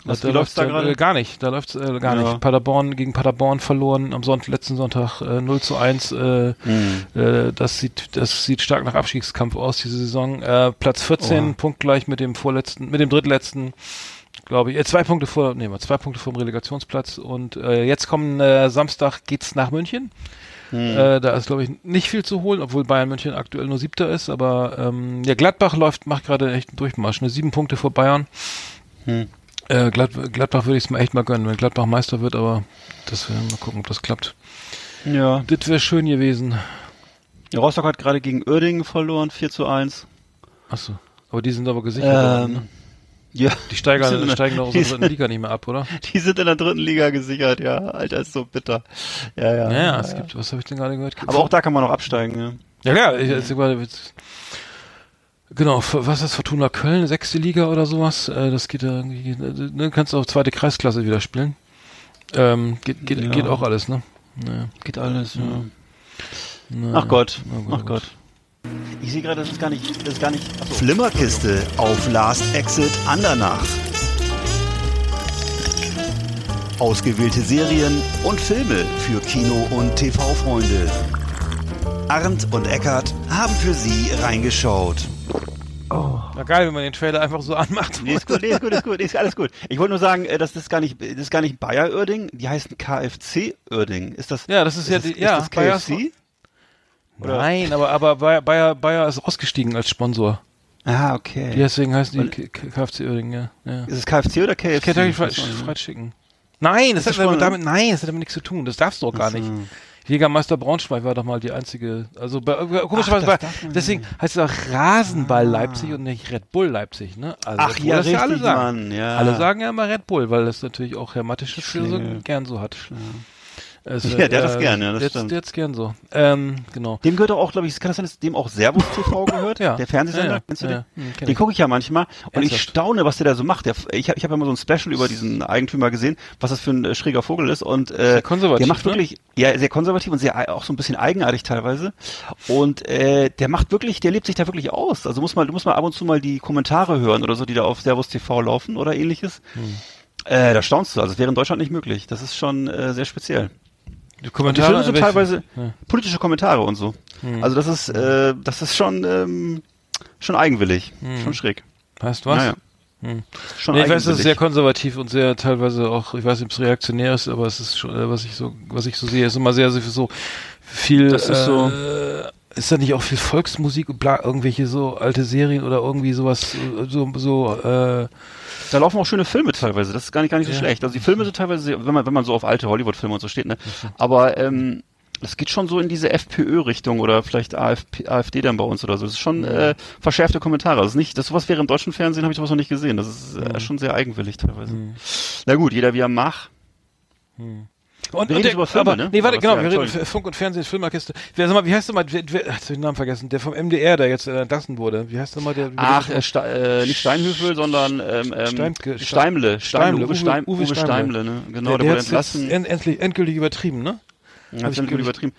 Was, da wie läuft's da gerade? Äh, gar nicht. Da läuft's äh, gar Ja. nicht. Paderborn gegen Paderborn verloren am Sonntag, letzten Sonntag äh, 0 zu 1. Äh, Hm. äh, das sieht, das sieht stark nach Abstiegskampf aus, diese Saison. Äh, Platz 14, Oha. punktgleich mit dem vorletzten, mit dem drittletzten, glaube ich. Äh, zwei Punkte vor, nee, mal zwei Punkte vor dem Relegationsplatz. Und äh, jetzt kommen äh, Samstag geht's nach München. Hm. Äh, da ist, glaube ich, nicht viel zu holen, obwohl Bayern München aktuell nur siebter ist. Aber ähm, ja, Gladbach läuft, macht gerade echt einen Durchmarsch. Ne? Sieben Punkte vor Bayern. Hm. Äh, Glad, Gladbach würde ich es mal echt mal gönnen, wenn Gladbach Meister wird, aber das wäre mal gucken, ob das klappt. Ja. Das wäre schön gewesen. ja. Rostock hat gerade gegen Uerdingen verloren, 4 zu 1. Achso. Aber die sind aber gesichert. worden, ne? Ja. Die die steigen, doch aus der sind- dritten Liga nicht mehr ab, oder? Die sind in der dritten Liga gesichert, ja. Alter, ist so bitter. Ja, ja. Ja, ja, es gibt, was habe ich denn gerade gehört? Aber auch da kann man noch absteigen, ja. Ja, klar, ich, ich, ich, genau, was ist das, Fortuna Köln, sechste Liga oder sowas? Äh, das geht ja irgendwie, ne, kannst du auch zweite Kreisklasse wieder spielen. Ähm, geht, geht, Ja. geht auch alles, ne? Naja. Geht alles, ja. naja. Ach Gott, Na gut, ach. Gott. Ich sehe gerade, das ist gar nicht, das ist gar nicht. Achso. Flimmerkiste auf Last Exit Andernach. Ausgewählte Serien und Filme für Kino- und TV-Freunde. Arndt und Eckart haben für Sie reingeschaut. Na geil, wenn man den Trailer einfach so anmacht. Nee, ist gut, nee, ist gut, ist gut, ist alles gut. Ich wollte nur sagen, äh, das ist gar nicht, das ist gar nicht Bayer Uerding, die heißen KFC Uerding. Ist das? Ja, das ist ja das, die- ist ja, das KFC? Oder? Nein, aber, aber Bayer, Bayer, Bayer ist ausgestiegen als Sponsor. Ah, okay. Deswegen heißen die K- KFC Uerdingen, ja. ja. Ist es KFC oder KFC? Kentucky Ich Fried, nicht. Chicken. Nein, das, Das hat damit, nein, das hat damit nichts zu tun. Das darfst du auch gar nicht. Jägermeister Braunschweig war doch mal die einzige, also bei, äh, komischerweise, das bei, deswegen heißt es auch Rasenball Leipzig und nicht Red Bull Leipzig, ne? Also, Ach ja, das richtig, alle sagen. Mann, ja. Alle sagen ja immer Red Bull, weil das natürlich auch Herr Mattisches so gern so hat. Es, Ja, der hat das gern, ja, das der, stimmt. Der hat's gern so. Ähm, genau. Dem gehört auch, glaube ich, kann das sein, dass dem auch Servus TV gehört? Ja. Der Fernsehsender, Ja, ja. kennst du Ja, den? ja. Den ich. gucke ich ja manchmal und ich Ernsthaft? staune, was der da so macht. Der, ich habe ich hab ja mal so ein Special über diesen Eigentümer gesehen, was das für ein äh, schräger Vogel ist und äh, Sehr konservativ, der macht ne? wirklich, ja, sehr konservativ und sehr ei- auch so ein bisschen eigenartig teilweise und äh, der macht wirklich, der lebt sich da wirklich aus. Also muss mal, du musst mal ab und zu mal die Kommentare hören oder so, die da auf Servus TV laufen oder ähnliches. Hm. Äh, da staunst du. Also das wäre in Deutschland nicht möglich. Das ist schon äh, sehr speziell. Die die Kommentare sind welche- teilweise Ja. Hm. politische Kommentare und so. Also das ist, äh, das ist schon, ähm, schon eigenwillig, schon schräg. Heißt was? Naja. Hm. Schon Nee, ich weiß, das ist sehr konservativ und sehr teilweise auch, ich weiß nicht, ob es reaktionär ist, aber es ist schon, äh, was ich so, was ich so sehe, ist immer sehr, sehr so viel. Das ist so- Äh, ist da nicht auch viel Volksmusik und bla, irgendwelche so alte Serien oder irgendwie sowas, so, so, äh, Da laufen auch schöne Filme teilweise. Das ist gar nicht, gar nicht so Ja. schlecht. Also die Filme sind teilweise, sehr, wenn man, wenn man so auf alte Hollywood-Filme und so steht, ne. Aber ähm, es geht schon so in diese FPÖ-Richtung oder vielleicht AFP, AfD dann bei uns oder so. Das ist schon äh, verschärfte Kommentare. Das ist nicht, das sowas wäre im deutschen Fernsehen, habe ich sowas noch nicht gesehen. Das ist äh, schon sehr eigenwillig teilweise. Na gut, jeder wie er mag. Und, Wir reden und der, über Filme, aber, ne? Nee, warte, genau, Ja, wir reden Entschuldigung. Funk und Fernsehen, Filmerkiste. Wer, sag mal, wie heißt der mal, wer, wer, hast du den Namen vergessen? Der vom MDR, der jetzt äh, entlassen wurde. Wie heißt der mal, der? Ach, äh, Ste äh, nicht Steinhöfel, sondern ähm, ähm, Steimke- Steimle. Steimle, Uwe, Uwe- Steim, Uwe Uwe, Steimle. Steimle, ne? Genau, der, der, wurde hat's entlassen. End, endlich, endgültig übertrieben, ne? Hat ich dann gehört. übertrieben.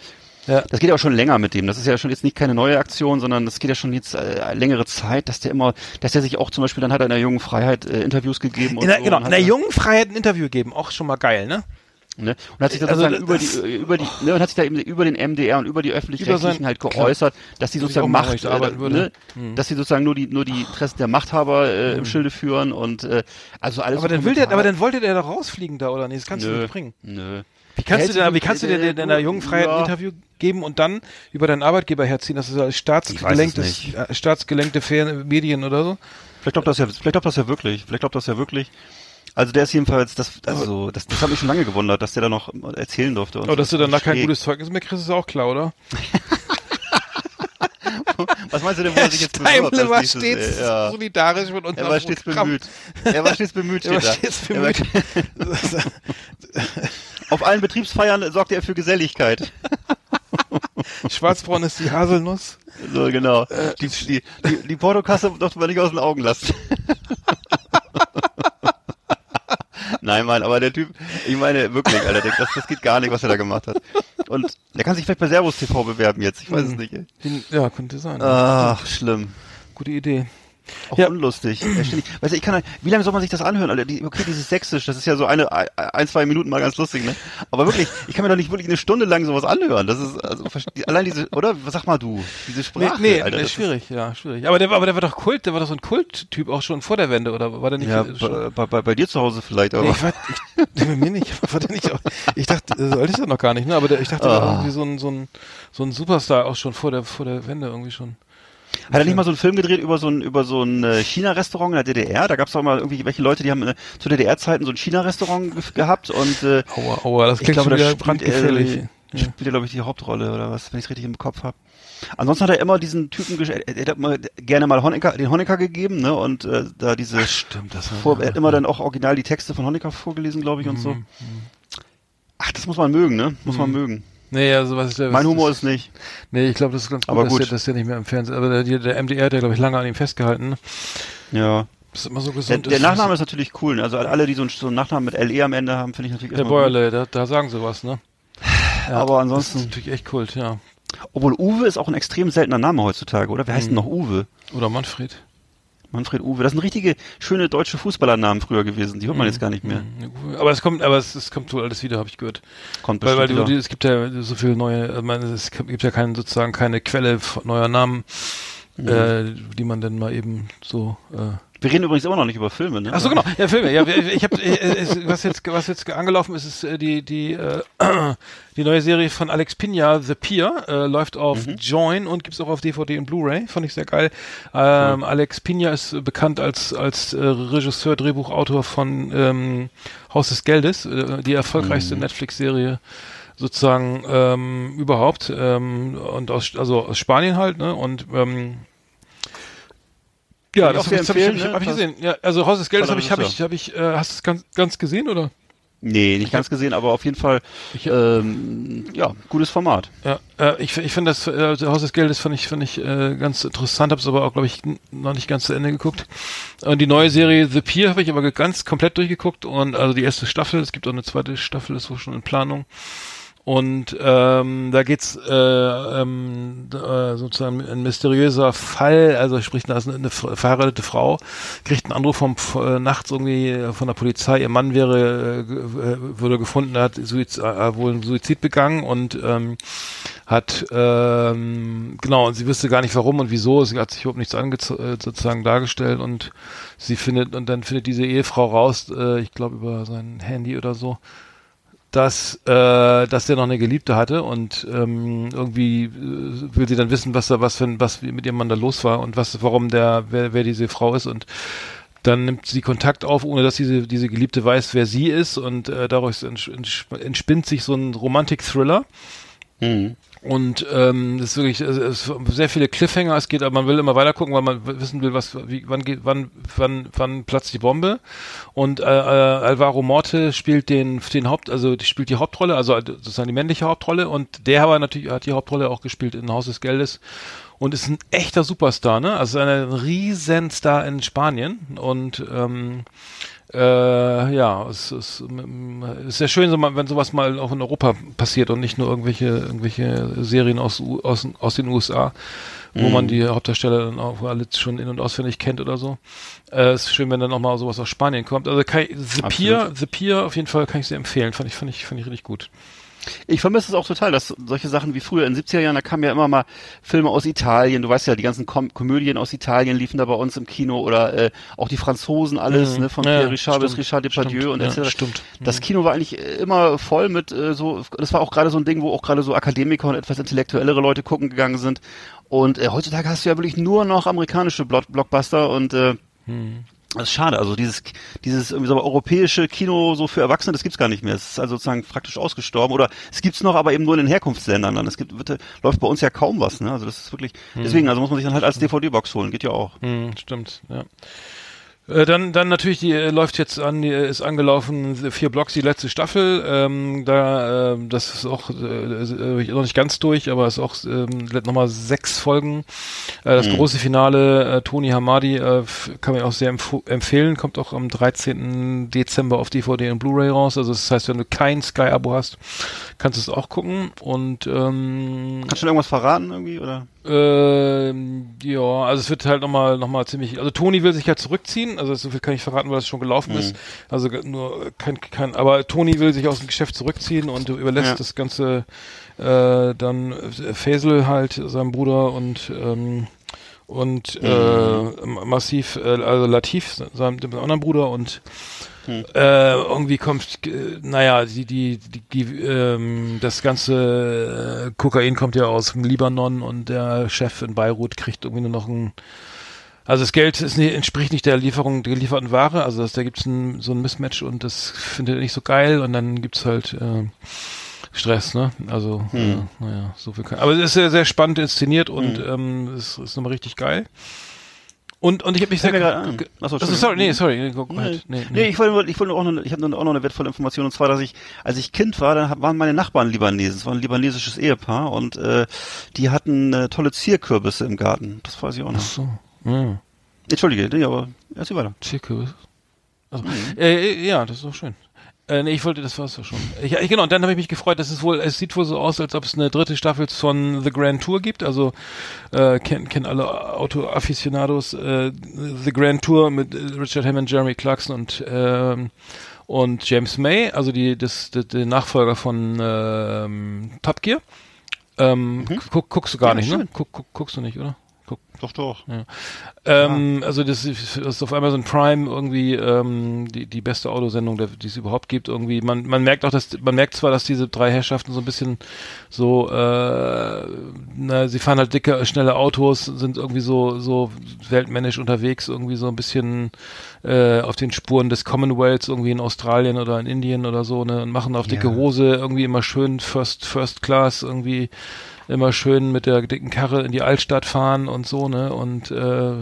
Ja. Das geht ja auch schon länger mit dem. Das ist ja schon jetzt nicht keine neue Aktion, sondern das geht ja schon jetzt äh, längere Zeit, dass der immer, dass der sich auch zum Beispiel, dann hat er in der jungen Freiheit äh, Interviews gegeben und In der, so. genau, in der er- jungen Freiheit ein Interview geben, auch schon mal geil, ne? Ne? Und hat sich dann Also sozusagen über die, äh, über die, ne, und hat sich da eben über den MDR und über die öffentlich-rechtlichen halt klar. geäußert, dass die sozusagen Macht, äh, würde. ne, dass sie sozusagen nur die, nur die Interessen der Machthaber äh, im Schilde führen und äh, also alles. Aber so dann will der, aber dann wollte der doch rausfliegen da, oder nicht? Das kannst du Nö, nicht bringen. nö. Wie kannst du denn, wie kannst du dir denn deiner jungen Freiheit ein. Interview geben und dann über deinen Arbeitgeber herziehen? Das ist als staatsgelenktes, äh, staatsgelenkte Medien oder so? Vielleicht glaubt das ja, vielleicht glaubt das ja wirklich. Vielleicht glaubt das ja wirklich. Also der ist jedenfalls, das, also das, das hat mich schon lange gewundert, dass der da noch erzählen durfte. und dass so. du danach kein Schräg. gutes Zeugnis mehr kriegst, ist auch klar, oder? Was meinst du denn, wo er sich jetzt? Steimle als war stets Äh, ja. solidarisch mit unserem Er war stets Programm. bemüht. Er war stets bemüht, Er war da. stets bemüht. Auf allen Betriebsfeiern sorgte er für Geselligkeit. Schwarzbraun ist die Haselnuss. So, genau. Äh, Die, die, die, die Portokasse durfte man nicht aus den Augen lassen. Nein, Mann, aber der Typ, ich meine wirklich, Alter, das, das geht gar nicht, was er da gemacht hat. Und der kann sich vielleicht bei Servus TV bewerben jetzt, ich weiß es nicht. ey. Ja, könnte sein. Ach, schlimm. Gute Idee. Auch Ja. unlustig. Weißt du, ich kann, halt- wie lange soll man sich das anhören, Alter? Okay, dieses Sächsisch, das ist ja so eine, ein, zwei Minuten mal ganz lustig, ne? Aber wirklich, ich kann mir doch nicht wirklich eine Stunde lang sowas anhören. Das ist, also, allein diese, oder? Was sag mal du? Diese Sprache, nee, Alter. nee das ist- schwierig, ja, schwierig. Aber der, war- aber der war doch Kult, der war doch so ein Kulttyp auch schon vor der Wende, oder war der nicht? Ja, äh, schon- bei, bei, bei, dir zu Hause vielleicht, aber. Nee, ich war, ich, bei mir nicht, war der nicht auch, ich dachte, so alt ist er noch gar nicht, ne, aber der, ich dachte, der war Ah. irgendwie so ein, so ein, so ein Superstar auch schon vor der, vor der Wende irgendwie schon. Hat er nicht mal so einen Film gedreht über so ein, über so ein äh, China-Restaurant in der DDR? Da gab es doch mal irgendwie welche Leute, die haben äh, zu DDR-Zeiten so ein China-Restaurant ge gehabt und äh, Aua, aua, das ich klingt glaube, schon wieder spielt brandgefährlich. er, spielt er, glaube ich, die Hauptrolle oder was, wenn ich es richtig im Kopf habe. Ansonsten hat er immer diesen Typen, er, er hat mal, gerne mal Honecker, den Honecker gegeben, ne, und äh, da diese, Stimmt, das vor, er hat immer dann auch original die Texte von Honecker vorgelesen, glaube ich, und so. Mhm, Ach, das muss man mögen, ne? Muss man mögen. Nee, also was ist der, Mein was Humor ist, ist nicht. Nee, ich glaube, das ist ganz gut, Aber dass, gut. Der, dass der nicht mehr im Fernsehen, aber der, der MDR hat ja, glaube ich, lange an ihm festgehalten? Ja. Das ist immer so Der, gesund. der. Nachname ist natürlich cool. Ne? Also alle, die so einen, so einen Nachnamen mit LE am Ende haben, finde ich natürlich Der. Bäuerle, da, da sagen sie was, ne? Ja, Aber Das ansonsten, ist natürlich echt Kult, ja. obwohl Uwe ist auch ein extrem seltener Name heutzutage, oder? Wer heißt denn Mhm. noch Uwe? Oder Manfred. Manfred Uwe. Das sind richtige schöne deutsche Fußballernamen früher gewesen. Die hört man jetzt gar nicht mehr. Mhm. Aber es kommt, aber es, es kommt wohl alles wieder, habe ich gehört. Kommt Weil, weil bestimmt du, wieder. es gibt ja so viele neue, meine, es gibt ja keinen, sozusagen keine Quelle neuer Namen, Mhm. äh, die man dann mal eben so. Äh. Wir reden übrigens immer noch nicht über Filme, ne? Ach so genau, ja Filme. Ja, ich habe, was jetzt, was jetzt angelaufen ist, ist äh, die die äh, die neue Serie von Alex Pina, The Pier, äh, läuft auf Mhm. Join und gibt's auch auf DVD und Blu-ray. Fand ich sehr geil. Ähm, Alex Pina ist äh, bekannt als als äh, Regisseur, Drehbuchautor von ähm, Haus des Geldes, äh, die erfolgreichste Mhm. Netflix-Serie sozusagen ähm, überhaupt ähm, und aus also aus Spanien halt ne und ähm, ja, das habe ich, hab ich, hab ich ne? gesehen. Ja, also Haus des Geldes habe ich, habe ich, habe ich, äh, hast du es ganz, ganz gesehen oder? Nee, nicht ganz gesehen, aber auf jeden Fall, ähm, ja, gutes Format. Ja, äh, ich, ich finde das äh, Haus des Geldes fand ich, fand ich äh, ganz interessant, habe es aber auch, glaube ich, noch nicht ganz zu Ende geguckt. Und die neue Serie The Pier habe ich aber ganz komplett durchgeguckt und also die erste Staffel, es gibt auch eine zweite Staffel, ist wohl schon in Planung. Und ähm, da geht's äh, ähm, äh, sozusagen ein mysteriöser Fall, also sprich, da ist eine, eine ver- verheiratete Frau, kriegt einen Anruf vom äh, nachts irgendwie äh, von der Polizei, ihr Mann wäre äh, äh, wurde gefunden, er hat Suiz, äh, wohl einen Suizid begangen und ähm, hat ähm, genau und sie wüsste gar nicht warum und wieso, sie hat sich überhaupt nichts ange äh, sozusagen dargestellt und sie findet und dann findet diese Ehefrau raus, äh, ich glaube über sein Handy oder so, dass, äh, dass der noch eine Geliebte hatte und ähm, irgendwie äh, will sie dann wissen, was da, was für was mit ihrem Mann da los war und was, warum der, wer, wer diese Frau ist und dann nimmt sie Kontakt auf, ohne dass diese, diese Geliebte weiß, wer sie ist und äh, ents entspinnt sich so ein Romantik-Thriller. Mhm. Und ähm, das ist wirklich es ist sehr viele Cliffhanger. Es geht, aber man will immer weiter gucken, weil man wissen will, was, wie, wann geht, wann, wann, wann platzt die Bombe. Und äh, äh, Alvaro Morte spielt den, den Haupt, also die spielt die Hauptrolle, also sozusagen die männliche Hauptrolle. Und der aber natürlich hat die Hauptrolle auch gespielt in Haus des Geldes und ist ein echter Superstar, ne? Also ein Riesenstar in Spanien und ähm, äh, ja, es ist, ist sehr schön, wenn sowas mal auch in Europa passiert und nicht nur irgendwelche irgendwelche Serien aus aus, aus den USA, wo man die Hauptdarsteller dann auch alle schon in und auswendig kennt oder so. Äh, es ist schön, wenn dann auch mal sowas aus Spanien kommt. Also kann ich, The Absolut. Pier, The Pier auf jeden Fall kann ich sehr empfehlen. Fand ich fand ich fand ich richtig gut. Ich vermisse es auch total, dass solche Sachen wie früher in den 70er Jahren, da kamen ja immer mal Filme aus Italien, du weißt ja, die ganzen Kom Komödien aus Italien liefen da bei uns im Kino oder äh, auch die Franzosen alles, Mhm. ne, von Ja, Pierre Richard bis stimmt, Richard Depardieu stimmt, und ja, etc. stimmt. Das Kino war eigentlich immer voll mit äh, so, das war auch gerade so ein Ding, wo auch gerade so Akademiker und etwas intellektuellere Leute gucken gegangen sind. Und äh, heutzutage hast du ja wirklich nur noch amerikanische Block Blockbuster und äh, Hm. Das ist schade. Also dieses, dieses irgendwie so europäische Kino so für Erwachsene, das gibt's gar nicht mehr. Es ist also sozusagen praktisch ausgestorben. Oder es gibt's noch, aber eben nur in den Herkunftsländern dann. Es gibt, wird, läuft bei uns ja kaum was. Ne? Also das ist wirklich. Deswegen, also muss man sich dann halt als DVD-Box holen. Geht ja auch. Hm, stimmt, ja. Äh, Dann, dann natürlich, die äh, läuft jetzt an, die ist angelaufen, vier Blocks, die letzte Staffel. Ähm, da, äh, das ist auch äh, äh, noch nicht ganz durch, aber ist auch ähm, nochmal sechs Folgen. Äh, das große Finale, äh, Tony Hamadi, äh, kann man auch sehr empf empfehlen, kommt auch am 13. Dezember auf DVD und Blu-ray raus. Also das heißt, wenn du kein Sky-Abo hast, kannst du es auch gucken. Und ähm, Kannst du irgendwas verraten irgendwie? Oder? Ähm, ja, also es wird halt nochmal noch mal ziemlich, also Toni will sich ja zurückziehen, also so viel kann ich verraten, weil das schon gelaufen Mhm. ist. Also nur kein, kein, aber Toni will sich aus dem Geschäft zurückziehen und überlässt Ja. das Ganze äh, dann äh, Faisal halt, seinem Bruder und ähm, und Mhm. äh, massiv, äh, also Latif, seinem anderen Bruder und Hm. äh, irgendwie kommt, äh, naja, die, die, die, die ähm, das ganze äh, Kokain kommt ja aus dem Libanon und der Chef in Beirut kriegt irgendwie nur noch ein, also das Geld ist nicht, entspricht nicht der Lieferung der gelieferten Ware, also das, da gibt's ein, so ein Mismatch und das findet er nicht so geil und dann gibt's halt äh, Stress, ne? Also, äh, naja, so viel kann. Aber es ist sehr, sehr spannend inszeniert und ähm, es ist nochmal richtig geil. Und, und ich habe mich sehr. Achso, also, sorry, nee, sorry. Nee, go, go Nee, ahead. nee, nee, ich wollte, nur- ich wollte auch noch, ich habe auch noch eine wertvolle Information und zwar, dass ich, als ich Kind war, dann hab- waren meine Nachbarn Libanesen. Es war ein libanesisches Ehepaar und äh, die hatten äh, tolle Zierkürbisse im Garten. Das weiß ich auch noch. So, ja. Entschuldige, nee, aber erzähl weiter. Zirkus. Also, äh, äh, ja, das ist doch schön. Äh, nee, ich wollte, das war's doch schon. Ich, ich, genau, und dann habe ich mich gefreut, dass es wohl, es sieht wohl so aus, als ob es eine dritte Staffel von The Grand Tour gibt. Also äh, kennen kennen alle Auto-Aficionados äh, The Grand Tour mit äh, Richard Hammond, Jeremy Clarkson und ähm, und James May, also die das, das der Nachfolger von ähm, Top Gear. Ähm, guck, guckst du gar Ja, nicht, ne? schön. Guck, guck, guckst du nicht, oder? Guck, Doch, doch. ähm, also das ist, das ist auf Amazon Prime irgendwie ähm, die, die beste Autosendung, die es überhaupt gibt. Irgendwie man man merkt auch, dass man merkt zwar, dass diese drei Herrschaften so ein bisschen so, äh, na, sie fahren halt dicke, schnelle Autos, sind irgendwie so so weltmännisch unterwegs, irgendwie so ein bisschen äh, auf den Spuren des Commonwealths irgendwie in Australien oder in Indien oder so, ne, und machen auf dicke Ja. Hose irgendwie immer schön First First Class irgendwie immer schön mit der dicken Karre in die Altstadt fahren und so, ne? Und äh,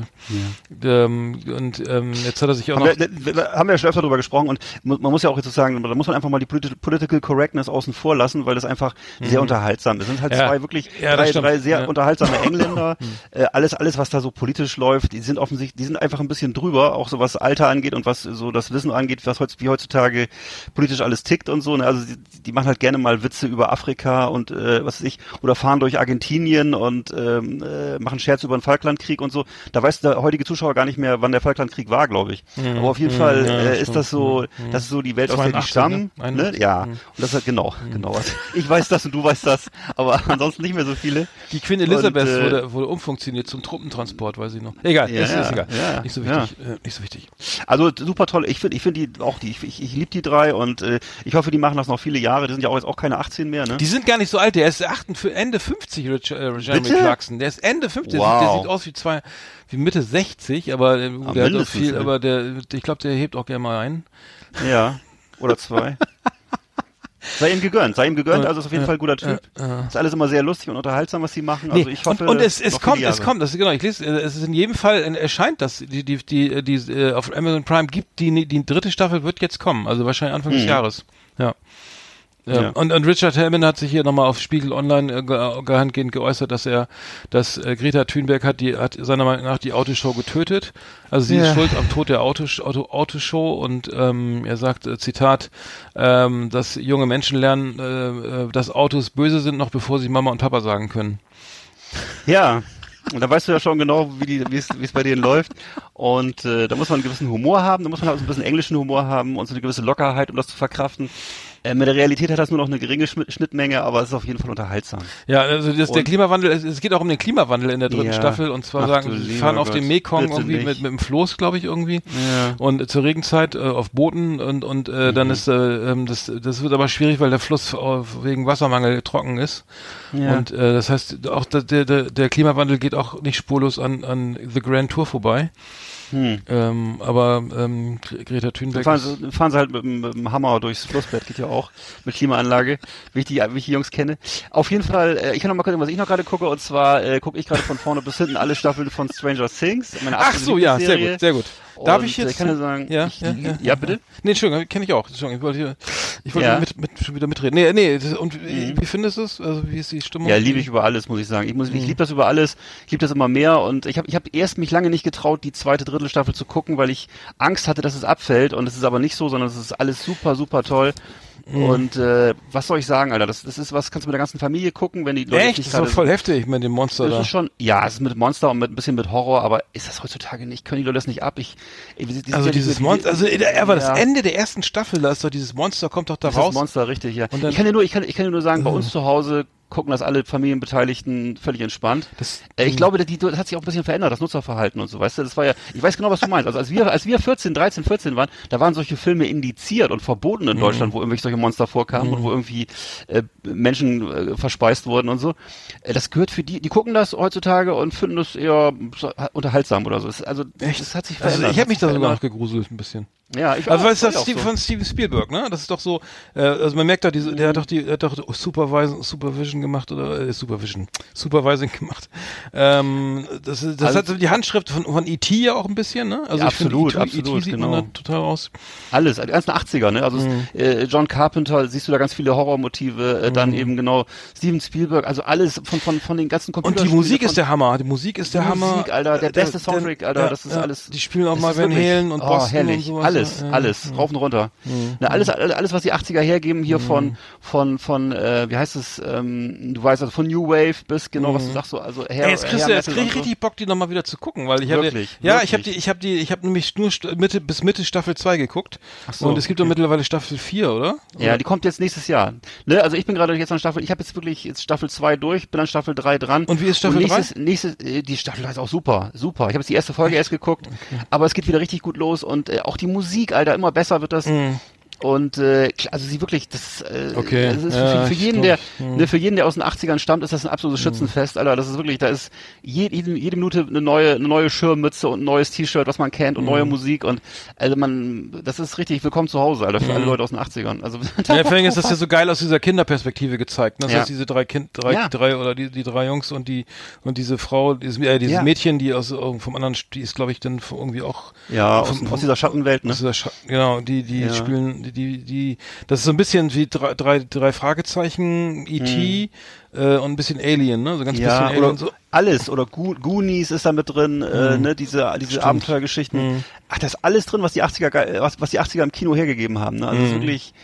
ähm, und ähm, jetzt hat er sich auch Haben noch wir, wir, wir haben ja schon öfter darüber gesprochen und man muss ja auch jetzt so sagen, da muss man einfach mal die Politi Political Correctness außen vor lassen, weil das einfach sehr unterhaltsam ist. Es sind halt Mhm. Ja. zwei wirklich Ja, drei, drei sehr Ja. Mhm. unterhaltsame Engländer. äh, alles, alles, was da so politisch läuft, die sind offensichtlich, die sind einfach ein bisschen drüber, auch so was Alter angeht und was so das Wissen angeht, was heutz, wie heutzutage politisch alles tickt und so. Ne? Also die, die machen halt gerne mal Witze über Afrika und äh, was weiß ich, oder fahren durch Argentinien und ähm, äh, machen Scherze über den Falklandkrieg und so. Da weiß der heutige Zuschauer gar nicht mehr, wann der Falklandkrieg war, glaube ich. Aber auf jeden Fall Mhm. ja, äh, ist stimmt. das so, das ist so die Welt, aus der die 82, stammen. ne? Ne? 81. Ja, und das ist genau, genau. Also ich weiß das und du weißt das, aber ansonsten nicht mehr so viele. die Queen Elizabeth Und, äh, wurde, wurde umfunktioniert zum Truppentransport, weiß ich noch. Egal, Ja, ist, ist egal. ja, nicht so wichtig. Äh, nicht so wichtig. Also super toll. Ich finde, ich finde die auch die. Ich, ich, ich liebe die drei und äh, ich hoffe, die machen das noch viele Jahre. Die sind ja auch jetzt auch keine 18 mehr, ne? Die sind gar nicht so alt. Der ist 8, für Ende 50, Rich, äh, Jeremy Bitte? Clarkson. Der ist Ende 50. Wow. Der sieht aus wie zwei, wie Mitte 60, aber äh, der hat auch viel, ne? aber der, ich glaube, der hebt auch gerne mal ein. Ja. Oder zwei. Sei ihm gegönnt, sei ihm gegönnt, also ist auf jeden Ja, Fall ein guter Typ. Ist alles immer sehr lustig und unterhaltsam, was sie machen. Also ich hoffe, und, und es, es kommt, es kommt, das ist genau, ich lese, äh, es ist in jedem Fall äh, erscheint das, die, die, die, die, äh, auf Amazon Prime gibt, die, die dritte Staffel wird jetzt kommen, also wahrscheinlich Anfang des Jahres. Ja. Ja. Und, und Richard Hellman hat sich hier nochmal auf Spiegel Online äh, ge gehangehend geäußert, dass er, dass äh, Greta Thunberg hat die, hat seiner Meinung nach die Autoshow getötet. Also sie Ja. ist schuld am Tod der Autos, Auto, Autoshow und ähm, er sagt, äh, Zitat, ähm, dass junge Menschen lernen, äh, äh, dass Autos böse sind, noch bevor sie Mama und Papa sagen können. Ja. Und da weißt du ja schon genau, wie die, wie es, wie es bei denen läuft. Und äh, da muss man einen gewissen Humor haben, da muss man halt so ein bisschen englischen Humor haben und so eine gewisse Lockerheit, um das zu verkraften. Äh, mit der Realität hat das nur noch eine geringe Schnitt- Schnittmenge, aber es ist auf jeden Fall unterhaltsam. Ja, also das, der Klimawandel, es, es geht auch um den Klimawandel in der dritten Ja. Staffel und zwar Ach sagen, sie fahren auf dem Mekong bitte irgendwie nicht. mit, mit dem Floß, glaube ich, irgendwie. Ja. Und zur Regenzeit äh, auf Booten und und äh, dann Mhm. ist äh, ähm, das das wird aber schwierig, weil der Fluss wegen Wassermangel trocken ist. Ja. Und äh, das heißt, auch der, der, der der Klimawandel geht auch nicht spurlos an an The Grand Tour vorbei. Hm. Ähm, aber ähm, Gre- Greta Dann Thunberg fahren ist- sie, fahren sie halt mit, dem- mit dem Hammer durchs Flussbett, geht ja auch, mit Klimaanlage, wie ich die, wie ich die Jungs kenne. Auf jeden Fall, äh, ich kann noch mal gucken, was ich noch gerade gucke, und zwar äh, gucke ich gerade von vorne bis hinten alle Staffeln von Stranger Things. Ach so, ja, sehr gut, sehr gut. Darf ich jetzt? Ich kann ja sagen, ja, ich, ja, ja, ja, bitte? Nee, Entschuldigung, kenne ich auch. Entschuldigung, ich wollte hier, ich wollte Ja. mit, mit, schon wieder mitreden. Nee, nee, das, und wie, wie findest du es? Also, wie ist die Stimmung? Mhm. Ja, liebe ich über alles, muss ich sagen. Ich, muss, Mhm. ich liebe das über alles. Ich liebe das immer mehr. Und ich habe ich hab erst mich lange nicht getraut, die zweite Drittelstaffel zu gucken, weil ich Angst hatte, dass es abfällt. Und es ist aber nicht so, sondern es ist alles super, super toll. Mhm. Und äh, was soll ich sagen, Alter? Das, das ist was, kannst du mit der ganzen Familie gucken, wenn die Leute Echt? nicht Das ist doch voll heftig mit dem Monster Das da. ist schon, ja, es ist mit Monster und mit ein bisschen mit Horror, aber ist das heutzutage nicht? Können die Leute das nicht ab? Ich, ey, wie- die sind Also ja dieses diese- Monster, also äh, aber das Ja. Ende der ersten Staffel, da ist doch dieses Monster, kommt doch da Das ist raus. Monster, richtig, ja. Und dann- ich kann dir nur, ich kann, ich kann dir nur sagen, bei uns zu Hause gucken das alle Familienbeteiligten völlig entspannt. Das- äh, ich glaube, die, das hat sich auch ein bisschen verändert, das Nutzerverhalten und so, weißt du, das war ja, ich weiß genau, was du meinst. Also als wir, als wir 14, 13, 14 waren, da waren solche Filme indiziert und verboten Mhm. in Deutschland, wo irgendwelche solche Monster vorkamen und wo irgendwie äh, Menschen äh, verspeist wurden und so. Äh, das gehört für die, die gucken das heutzutage und finden das eher unterhaltsam oder so. Es, also, Echt? das hat sich Also verändert. ich habe mich da sogar noch gegruselt ein bisschen. Ja, ich Also auch, weißt du, ich das die so. von Steven Spielberg, ne? Das ist doch so, äh, also man merkt da diese, der hat doch die, der hat doch Supervising, Supervision gemacht oder äh, Supervision, Supervising gemacht. Ähm, das das Also- hat so die Handschrift von, von E.T. ja auch ein bisschen, ne? Also Ja, ich finde, absolut, E.T. absolut, sieht genau. man da total aus. Alles, die ganzen 80er, ne? Also Mhm. es, äh, John Carpenter, siehst du da ganz viele Horrormotive, äh, dann eben genau Steven Spielberg, also alles von von von den ganzen Und Computerspielen. die Musik von, ist der Hammer. Die Musik ist der Die Hammer. Musik, Alter, der Äh, beste Soundtrack, Alter, das ist alles- Die spielen auch mal Van Halen und oh, Boston herrlich. und sowas. Alles, Ja, alles, rauf und runter. Na, alles, alles, was die 80er hergeben, hier von, von, von, äh, wie heißt es, ähm, du weißt, also von New Wave bis genau, was du sagst, so, also Hair, Ey, jetzt kriegst Hair du, jetzt krieg ich und so. richtig Bock, die nochmal wieder zu gucken, weil ich habe, Wirklich, ja, ich habe die, wirklich. ich habe die, ich habe nämlich nur Mitte bis Mitte Staffel 2 geguckt. Ach so, und es gibt doch okay. mittlerweile Staffel 4, oder? Ja, die kommt jetzt nächstes Jahr. Ne, also ich bin gerade jetzt an Staffel, ich habe jetzt wirklich jetzt Staffel 2 durch, bin an Staffel 3 dran. Und wie ist Staffel nächstes, Nächstes, äh, die Staffel ist auch super, super. Ich habe jetzt die erste Folge erst geguckt, aber es geht wieder richtig gut los und äh, auch die Musik, Alter, immer besser wird das. Und äh, also sie wirklich, das, äh. Okay, das ist ja, für, für jeden, der, ne, für jeden, der aus den 80ern stammt, ist das ein absolutes Mhm. Schützenfest, Alter. Das ist wirklich, da ist jede, jede, Minute eine neue, eine neue Schirmmütze und ein neues T-Shirt, was man kennt und Mhm. neue Musik und also man, das ist richtig willkommen zu Hause, Alter, für alle Leute aus den 80ern. Also. Ja, vor allem ist das ja so geil aus dieser Kinderperspektive gezeigt. Ne? Das Ja. heißt, diese drei Kind, drei, Ja. drei oder die, die drei Jungs und die und diese Frau, dieses, äh, dieses Ja. Mädchen, die aus äh, vom anderen, die ist, glaube ich, dann irgendwie auch Ja, aus, vom- aus dieser Schattenwelt, ne? aus dieser Scha genau, die die spielen, die die die, das ist so ein bisschen wie drei drei, drei Fragezeichen, E.T. Äh, und ein bisschen Alien, ne? So ganz Mhm. Ja, bisschen Alien oder so. alles. Oder Go Goonies ist da mit drin, äh, ne, diese, diese Stimmt. Abenteuergeschichten. Ach, das ist alles drin, was die 80er, ge- was, was die 80er im Kino hergegeben haben, ne? Also das ist wirklich,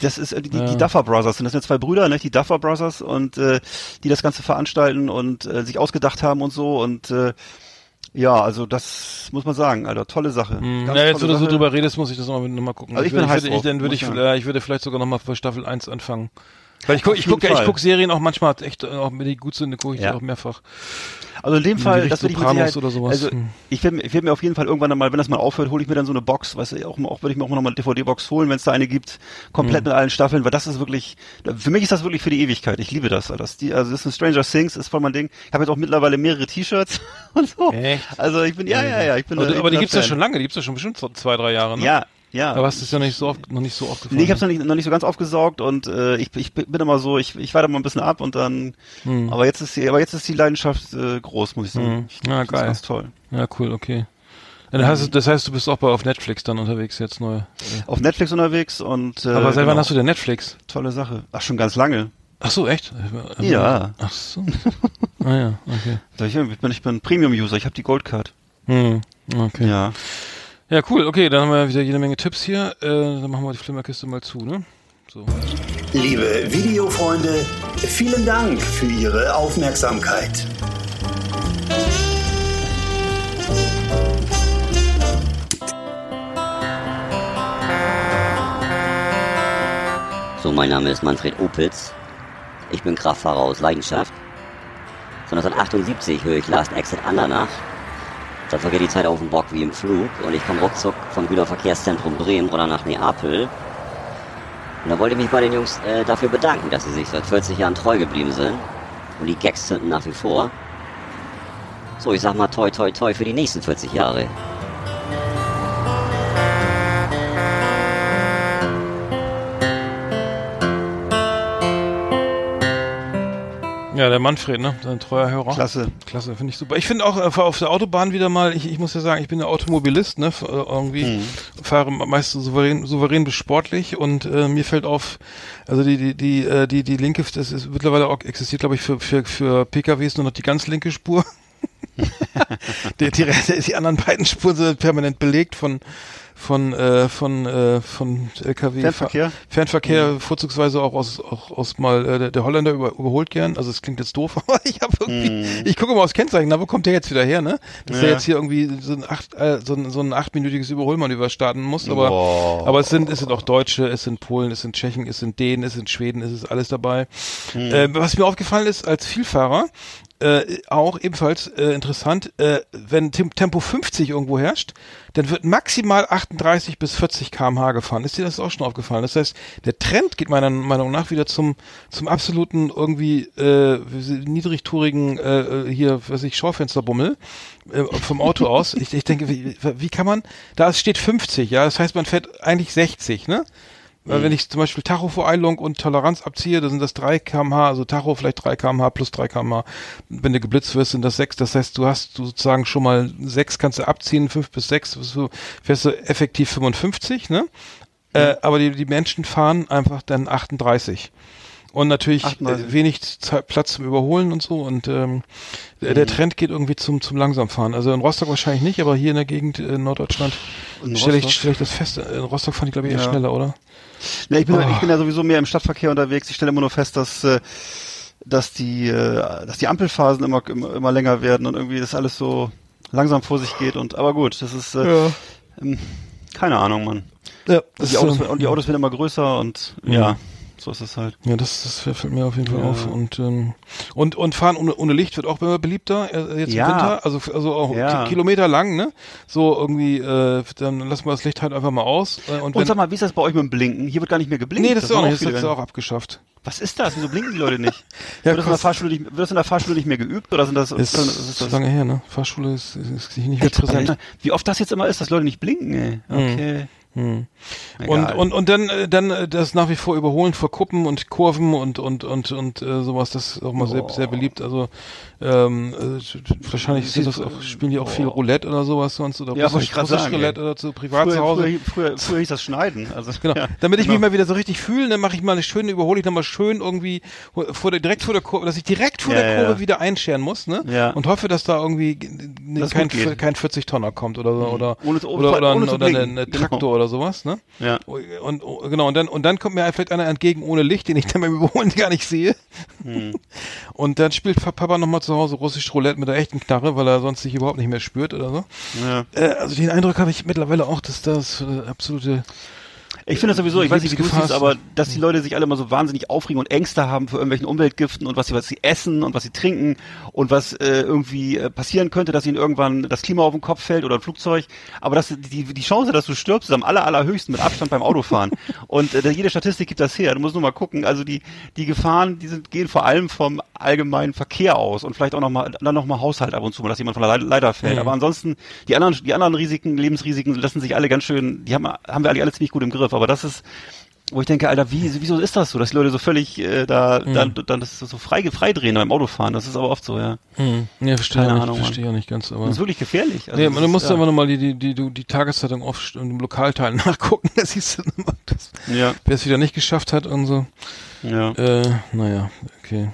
das ist, äh, die, die Duffer Brothers sind, das sind zwei Brüder, ne, die Duffer Brothers und, äh, die das Ganze veranstalten und, äh, sich ausgedacht haben und so und, äh, ja, also das muss man sagen, Alter, tolle Sache. Ganz Ja, jetzt, wo du so drüber redest, muss ich das nochmal noch mal gucken. Also ich würde, bin heiß würde, ich, drauf, dann würde ich, ich ja, ich würde vielleicht sogar nochmal für Staffel 1 anfangen. Weil ich gucke, ich jeden gucke, ich gucke Serien auch manchmal echt, äh, auch wenn die gut sind, gucke ich Ja. die auch mehrfach. Also in dem Fall, das würde ich Sicherheit, oder sowas. also Hm. ich werde werd mir auf jeden Fall irgendwann mal, wenn das mal aufhört, hole ich mir dann so eine Box, weißt du, auch, auch würde ich mir auch noch mal eine DVD-Box holen, wenn es da eine gibt, komplett Hm. mit allen Staffeln, weil das ist wirklich, für mich ist das wirklich für die Ewigkeit. Ich liebe das. Das, die, also das ist ein Stranger Things, ist voll mein Ding. Ich habe jetzt auch mittlerweile mehrere T-Shirts und so. Echt? Also ich bin, ja, ja, ja, ich bin. Aber, ich aber die gibt's ja schon lange, die gibt's ja schon bestimmt so zwei, drei Jahre, ne? Ja, ja. Aber hast du es ja nicht so oft, noch nicht so oft Nee, ich habe es noch nicht, noch nicht so ganz aufgesaugt und äh, ich, ich bin immer so, ich, ich warte mal ein bisschen ab und dann. Hm. Aber jetzt ist die, aber jetzt ist die Leidenschaft äh, groß, muss ich sagen. Mhm. Ich, Ja, das ist geil. ganz toll. Ja, cool, okay. Ja, das, heißt, das heißt, du bist auch bei auf Netflix dann unterwegs jetzt neu. Auf Netflix unterwegs und. Äh, Aber seit wann genau. hast du denn Netflix? Tolle Sache. Ach, schon ganz lange. Ach so, echt? Ja. Ach so. ah ja, okay. Ich bin, ich bin Premium-User, ich habe die Goldcard. Hm. Okay. Ja. Ja, cool. Okay, dann haben wir wieder jede Menge Tipps hier. Äh, dann machen wir die Flimmerkiste mal zu, ne? So. Liebe Videofreunde, vielen Dank für Ihre Aufmerksamkeit. So, mein Name ist Manfred Opitz. Ich bin Kraftfahrer aus Leidenschaft. So 1978 höre ich Last Exit Andernach. Da vergeht die Zeit auf dem Bock wie im Flug und ich komme ruckzuck vom Güterverkehrszentrum Bremen oder nach Neapel. Und da wollte ich mich bei den Jungs äh, dafür bedanken, dass sie sich seit 40 Jahren treu geblieben sind. Und die Gags zünden nach wie vor. So, ich sag mal toi toi toi für die nächsten 40 Jahre. Ja, der Manfred, ne? Ein treuer Hörer. Klasse. Klasse, finde ich super. Ich finde auch äh, auf der Autobahn wieder mal, ich, ich muss ja sagen, ich bin ja Automobilist, ne? F- äh, Irgendwie Mhm. fahre meist so souverän, souverän bis sportlich und äh, mir fällt auf, also die, die, die, äh, die, die linke, das ist mittlerweile auch existiert, glaube ich, für, für, für PKWs nur noch die ganz linke Spur. die, die, die anderen beiden Spuren sind permanent belegt von von äh, von äh, von LKW Fernverkehr? Fernverkehr vorzugsweise auch aus auch aus mal äh, der, der Holländer über, überholt gern also es klingt jetzt doof aber ich habe irgendwie ich gucke mal aufs Kennzeichen na wo kommt der jetzt wieder her ne dass Ja. er jetzt hier irgendwie so ein acht äh, so ein, so ein achtminütiges Überholmanöver starten muss aber Boah. aber es sind es sind auch Deutsche es sind Polen es sind Tschechen es sind Dänen es sind Schweden es ist alles dabei äh, was mir aufgefallen ist als Vielfahrer äh, auch ebenfalls äh, interessant, äh, wenn Tem Tempo 50 irgendwo herrscht, dann wird maximal 38 bis 40 km/h gefahren. Ist dir das auch schon aufgefallen? Das heißt, der Trend geht meiner Meinung nach wieder zum zum absoluten irgendwie äh, niedrigtourigen äh, äh, hier, was ich Schaufensterbummel äh, vom Auto aus. Ich, ich denke, wie, wie kann man? Da steht 50, ja, das heißt, man fährt eigentlich 60, ne? Weil wenn ich zum Beispiel Tachovereilung und Toleranz abziehe, dann sind das 3 kmh, also Tacho vielleicht 3 kmh plus 3 kmh. Wenn du geblitzt wirst, sind das 6. Das heißt, du hast sozusagen schon mal 6 kannst du abziehen, 5 bis 6, so fährst du effektiv 55, ne? Äh, aber die, die Menschen fahren einfach dann 38. Und natürlich 38. äh, wenig Zeit, Platz zum Überholen und so. Und ähm, der, der Trend geht irgendwie zum, zum Langsamfahren. Also in Rostock wahrscheinlich nicht, aber hier in der Gegend äh, in Norddeutschland stelle ich, Rostock? stell ich das fest. In Rostock fand ich, glaube ich, eher Ja. schneller, oder? Ja, ich, bin, Oh. ich bin ja sowieso mehr im Stadtverkehr unterwegs. Ich stelle immer nur fest, dass äh, dass die äh, dass die Ampelphasen immer, immer immer länger werden und irgendwie das alles so langsam vor sich geht und aber gut, das ist äh, ähm, keine Ahnung, Mann. Ja, Und die, Autos, ähm, und die Autos werden immer größer und Ja. ja, so ist es halt. Ja, das, das fällt mir auf jeden Fall Ja. auf. Und, ähm, und, und fahren ohne, ohne Licht wird auch immer beliebter, äh, jetzt Ja. im Winter. Also, also auch Ja. Ki- Kilometer lang, ne? So irgendwie, äh, dann lassen wir das Licht halt einfach mal aus. Äh, und Und wenn, sag mal, wie ist das bei euch mit dem Blinken? Hier wird gar nicht mehr geblinkt. nee, das, ist auch nicht, das hat auch abgeschafft. Was ist das? Wieso blinken die Leute nicht? Ja, wird, das in der Fahrschule nicht, wird das in der Fahrschule nicht mehr geübt oder sind das, Ist, ist, ist, das lange her, ne? Fahrschule ist, ist, ist nicht mehr präsent. Wie oft das jetzt immer ist, dass Leute nicht blinken, ey. Okay. Hm. Und, und, und dann, äh, dann äh, das nach wie vor Überholen vor Kuppen und Kurven und, und, und, und äh, sowas, das ist auch mal sehr, sehr beliebt. Also ähm, äh, wahrscheinlich sind das auch, spielen die auch viel Roulette oder sowas sonst oder Ja, grad russisch sagen, Roulette oder zu privat früher, zu Hause. früher, früher, früher hieß das Schneiden. Also, Genau. ja, Damit ich genau. mich mal wieder so richtig fühle, dann mache ich mal eine schöne, überhole ich dann mal schön irgendwie vor der, direkt vor der Kurve, dass ich direkt vor Ja, der ja. Kurve wieder einscheren muss, ne? Ja. Und hoffe, dass da irgendwie Dass kein. Mhm. kein 40 Tonner kommt oder so, oder Ohne zu- oder oder, ohne ein, oder ein, blinken. ein Genau. Traktor oder sowas, ne? Ja. Und, und genau und dann und dann kommt mir vielleicht einer entgegen ohne Licht, den ich dann beim Überholen gar nicht sehe. Hm. Und dann spielt Pa- Papa nochmal zu Hause russisch Roulette mit der echten Knarre, weil er sonst sich überhaupt nicht mehr spürt oder so. Ja. Äh, also den Eindruck habe ich mittlerweile auch, dass das äh, absolute Ich finde das sowieso, ich weiß nicht, wie du es siehst, aber dass die Leute sich alle mal so wahnsinnig aufregen und Ängste haben vor irgendwelchen Umweltgiften und was sie, was sie essen und was sie trinken und was äh, irgendwie äh, passieren könnte, dass ihnen irgendwann das Klima auf den Kopf fällt oder ein Flugzeug. Aber das, die, die Chance, dass du stirbst, ist am aller, allerhöchsten mit Abstand beim Autofahren. und äh, jede Statistik gibt das her. Du musst nur mal gucken. Also die, die Gefahren, die sind, gehen vor allem vom allgemeinen Verkehr aus und vielleicht auch noch mal, dann noch mal Haushalt ab und zu mal, dass jemand von der Leit- Leiter fällt. Mhm. Aber ansonsten, die anderen, die anderen Risiken, Lebensrisiken lassen sich alle ganz schön, die haben, haben wir alle, alle ziemlich gut im Griff. Aber das ist, wo ich denke, Alter, wie, wieso ist das so, dass die Leute so völlig äh, da Mhm. dann, dann das so frei, freidrehen beim Autofahren? Das ist aber oft so, ja. hm, ja, verstehe Keine ich, Ahnung, verstehe ja nicht ganz, aber Das ist wirklich gefährlich. Also nee, man ist, musst ja. aber nochmal die, die, die, die, Tageszeitung auf im Lokalteil nachgucken, da siehst du nochmal, Ja, wer es wieder nicht geschafft hat und so. ja. Äh, naja, okay.